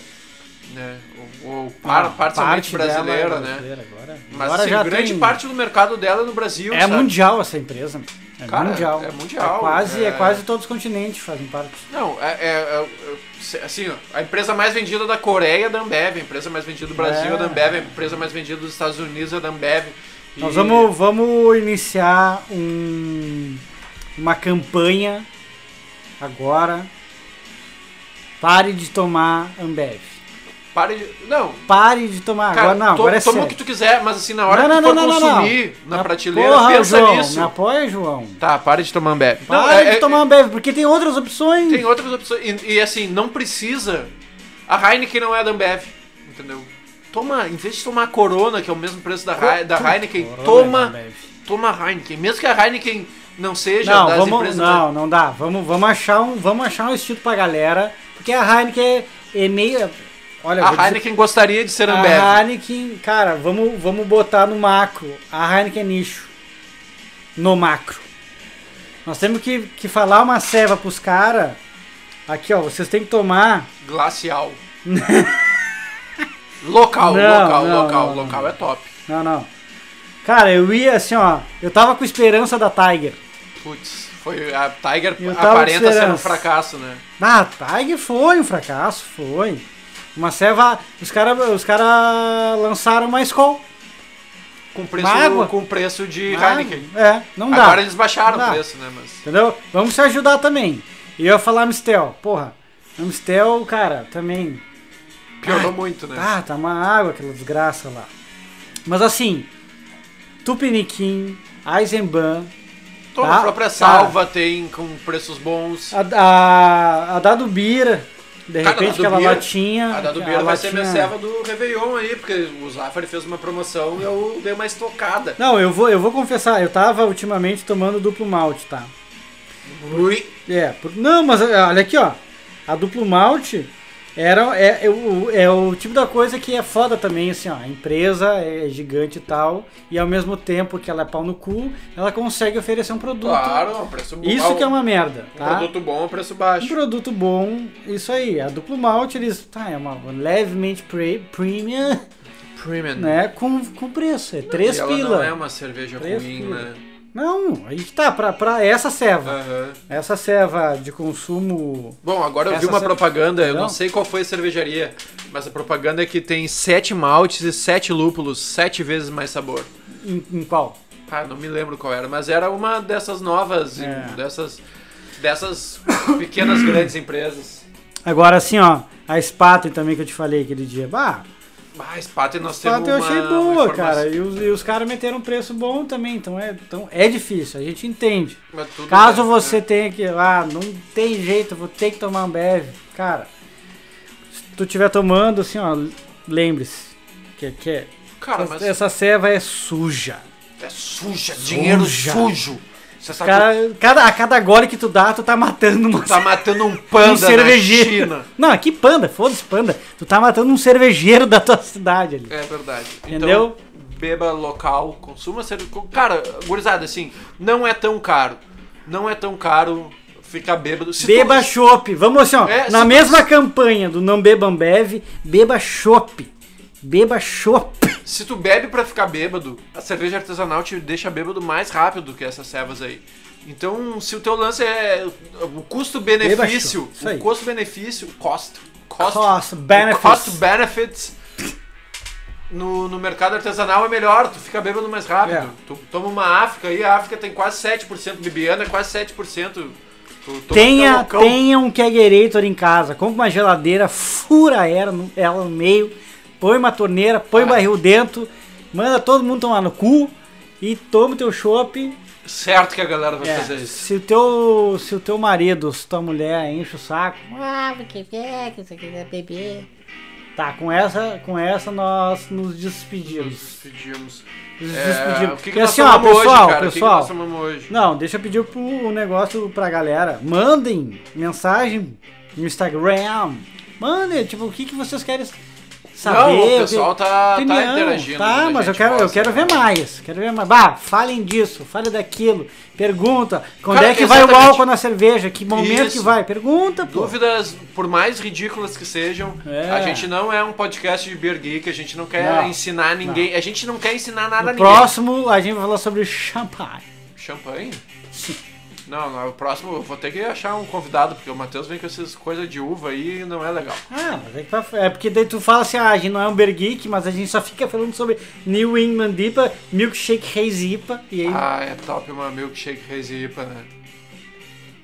Né? Ou, ou par, Ah, parcialmente parte é brasileira, né? brasileira Agora, Mas agora assim, grande tem- parte do mercado dela é no Brasil. É sabe? mundial essa empresa. É Cara, mundial. é mundial, É quase, é... é- quase todos os continentes fazem parte. Não, é, é- é- assim, ó, a empresa mais vendida da Coreia é a da Ambev, a empresa mais vendida do Brasil é, a da É. Ambev, a empresa mais vendida dos Estados Unidos é a da Ambev. E- Nós vamos, vamos iniciar um, uma campanha agora. Pare de tomar Ambev. Pare de... Não, Pare de tomar. cara, agora não, to- agora é toma sério. o que tu quiser, mas assim, na hora não, que não, tu for não, não, não, consumir não. na Ah, prateleira, porra, pensa João, nisso. Me apoia, João. Tá, pare de tomar Ambev. Não, Pare é- de é- tomar Ambev, porque tem outras opções. Tem outras opções. E, e, assim, não precisa. A Heineken não é da Ambev, entendeu? Toma, em vez de tomar a Corona, que é o mesmo preço da, da Heineken, Corona é toma, Ambev. toma Heineken. Mesmo que a Heineken não seja Não, das vamos, empresas. não, não dá. Vamos, vamos achar um, vamos achar um estilo pra galera, porque a Heineken é, é meio, olha, A dizer- Heineken gostaria de ser Ambev. A Heineken, cara, vamos, vamos botar no macro. A Heineken é nicho. No macro. Nós temos que, que falar uma ceva pros caras. Aqui, ó, vocês têm que tomar. Glacial. local, Não, local, não, local, não, local é top. Não, não. Cara, eu ia assim, ó. Eu tava com esperança da Tiger. Putz, foi a Tiger aparenta ser um fracasso, né? Ah, a Tiger foi um fracasso, foi. Uma ceva. Os caras os cara lançaram uma Skol. Com preço, com preço de Heineken. É, não dá. Agora eles baixaram o preço, né? Mas Entendeu? Vamos se ajudar também. E eu ia falar Mistel. Porra, Mistel, cara, também. Piorou muito, né? Ah, tá uma água, aquela desgraça lá. Mas assim, Tupiniquim, Eisenbahn, Toda tá, a própria tá. salva tem com preços bons. a, a, a Dado Bira, de Cara, repente Dado aquela Beer- latinha. A da do a Beira vai ser minha latinha- serva do Réveillon aí, porque o Zafari fez uma promoção e eu dei uma estocada. Não, eu vou, eu vou confessar, eu tava ultimamente tomando duplo malte, tá? Ui. É, por- não, mas olha aqui, ó. A duplo malte era, é, é, o, é o tipo da coisa que é foda também, assim, ó. A empresa é gigante e tal, e ao mesmo tempo que ela é pau no cu, ela consegue oferecer um produto. Claro, um preço bom. Isso que é uma merda, Um tá? produto bom, preço Um baixo. produto bom, isso aí. A duplo malte, eles. Tá, é uma levemente pre, premium. Premium. né, com, com preço. É 3 e ela pila. não é uma cerveja ruim, pila. né? Não, aí que tá, pra, pra essa ceva. Aham. Essa ceva de consumo. Bom, agora eu vi uma propaganda, eu Não. não sei qual foi a cervejaria, mas a propaganda é que tem sete maltes e sete lúpulos, sete vezes mais sabor. Em, em qual? Ah, não me lembro qual era, mas era uma dessas novas, É. dessas, dessas pequenas grandes empresas. Agora assim, ó, a Spaten também que eu te falei aquele dia. Bah, Ah, Spaten nós Spaten temos eu achei boa, informação- cara. E os, os caras meteram um preço bom também, então é, então é difícil, a gente entende. Caso bem, você né? tenha que. Ah, não tem jeito, vou ter que tomar um BF. Cara, se tu estiver tomando, assim, ó, lembre-se. Que, que é- Cara, essa, mas essa ceva é suja. é suja, dinheiro Suja. sujo. Você sabe Cara, cada, a cada gole que tu dá, tu tá matando uma que tá matando um um panda na cervejeiro. China. Não, aqui panda, foda-se panda. Tu tá matando um cervejeiro da tua cidade ali. É verdade. Entendeu? Então, beba local, consuma cerveja. Cara, gurizada, assim, não é tão caro. Não é tão caro ficar bêbado. Se Beba tu- chopp. Vamos assim, ó. É, na mesma campanha do Não Bebam Bev, beba chopp. Beba chopp. Se tu bebe pra ficar bêbado, a cerveja artesanal te deixa bêbado mais rápido que essas cevas aí. Então, se o teu lance é o custo-benefício, o custo-benefício, cost, cost, Cost, benefits. cost benefits no, no mercado artesanal é melhor, tu fica bêbado mais rápido. É. Tu toma uma África aí, a África tem quase 7%, Bibiana é quase 7%. Tu, Tenha, tenha um kegerator em casa. Compre uma geladeira, fura ela no, ela no meio, põe uma torneira, põe um barril dentro, manda todo mundo tomar no cu e toma o teu chopp. Certo que a galera vai É, fazer isso. se o teu se o teu marido, se tua mulher enche o saco, ah, porque quer que você quer beber. Tá, com essa, com essa nós nos despedimos. Nos pedimos. Nos É, despedimos. o que, que assim, ó, pessoal, hoje, cara? O que que pessoal. hoje? Não, deixa eu pedir pro um negócio pra galera. Mandem mensagem no Instagram. Mandem, tipo, o que, que vocês querem saber. Não, o pessoal tá, tá opinião. interagindo. Tá, quando a mas eu quero, eu quero ver né? mais. Quero ver mais. Bah, falem disso, falem daquilo. Pergunta. Quando Cara, é que vai o exatamente. álcool na cerveja? Que momento Isso. que vai? Pergunta, pô. Dúvidas, por mais ridículas que sejam, É. a gente não é um podcast de beer geek, a gente não quer Não, ensinar ninguém, a gente não quer ensinar nada a No ninguém. próximo, a gente vai falar sobre champanhe. Champanhe? Sim. Não, não, o próximo eu vou ter que achar um convidado, porque o Matheus vem com essas coisas de uva aí e não é legal. Ah, mas é, que pra- é porque daí tu fala assim, ah, a gente não é um Geek, mas a gente só fica falando sobre New England IPA, Milkshake Hazy IPA, e aí Ah, é top uma milkshake hazy IPA, né?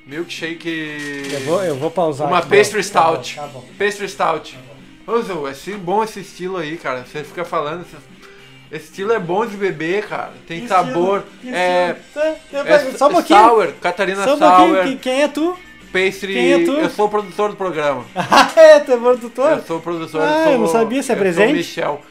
Milkshake... eu, vou, eu vou pausar. Uma pastry Tá bom, stout. Tá bom. Pastry stout. Ô, Zô, é esse- bom esse estilo aí, cara. Você fica falando... Esse estilo é bom de beber, cara. Tem Que sabor. estilo, É... estilo. É tá, Só um pouquinho. Sour, Catarina Só um Sour, pouquinho. que- Quem é tu? pastry. Quem é tu? Eu sou o produtor do programa. Ah, é, tu é produtor? Eu sou o produtor. Ah, sou, eu não sabia, você é eu presente? Sou o Michel.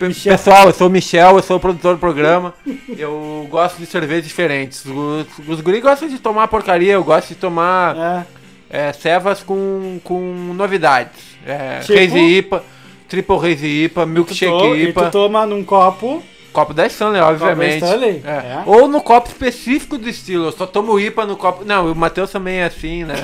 Michel. Pessoal, eu sou o Michel, eu sou o produtor do programa. eu gosto de cervejas diferentes. Os, os guris gostam de tomar porcaria, eu gosto de tomar É. é, cevas com, com novidades. É, Tipo? Hazy IPA, Triple Hazy IPA, Tu Milkshake to- IPA. tu toma num copo. Copo da Stanley, obviamente. Stanley, É. é. Ou no copo específico do estilo. Eu só tomo IPA no copo. Não, o Matheus também é assim, né?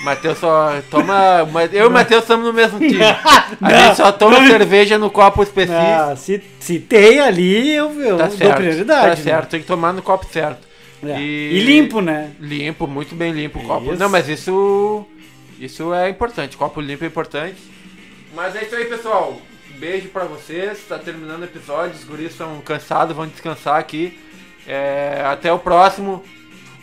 O Matheus só toma. Eu e o Matheus estamos no mesmo time. A gente só toma cerveja no copo específico. Ah, se, se tem ali, eu, eu tá dou certo. prioridade. Tá né? certo, tem que tomar no copo certo. É. E- E... limpo, né? Limpo, muito bem limpo o copo. Isso. Não, mas isso. Isso é importante. Copo limpo é importante. Mas é isso aí, pessoal. Beijo pra vocês. Tá terminando o episódio. Os guris estão cansados, vão descansar aqui. É, até o próximo.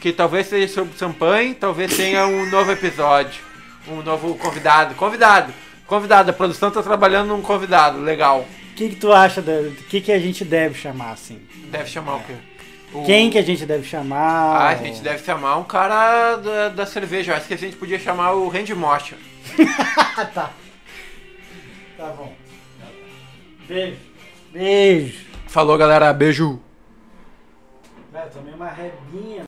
Que talvez seja sobre champanhe, talvez tenha um novo episódio. Um novo convidado. Convidado! Convidado, a produção tá trabalhando num convidado, legal. O que, que tu acha? Do que, que a gente deve chamar, assim? Deve chamar o quê? O- Quem que a gente deve chamar? Ah, a gente deve chamar um cara da, da cerveja. Eu acho que a gente podia chamar o Randy Mocha. Tá. Tá bom. Beijo. Beijo. Falou, galera. Beijo. Velho, tomei uma rebinha.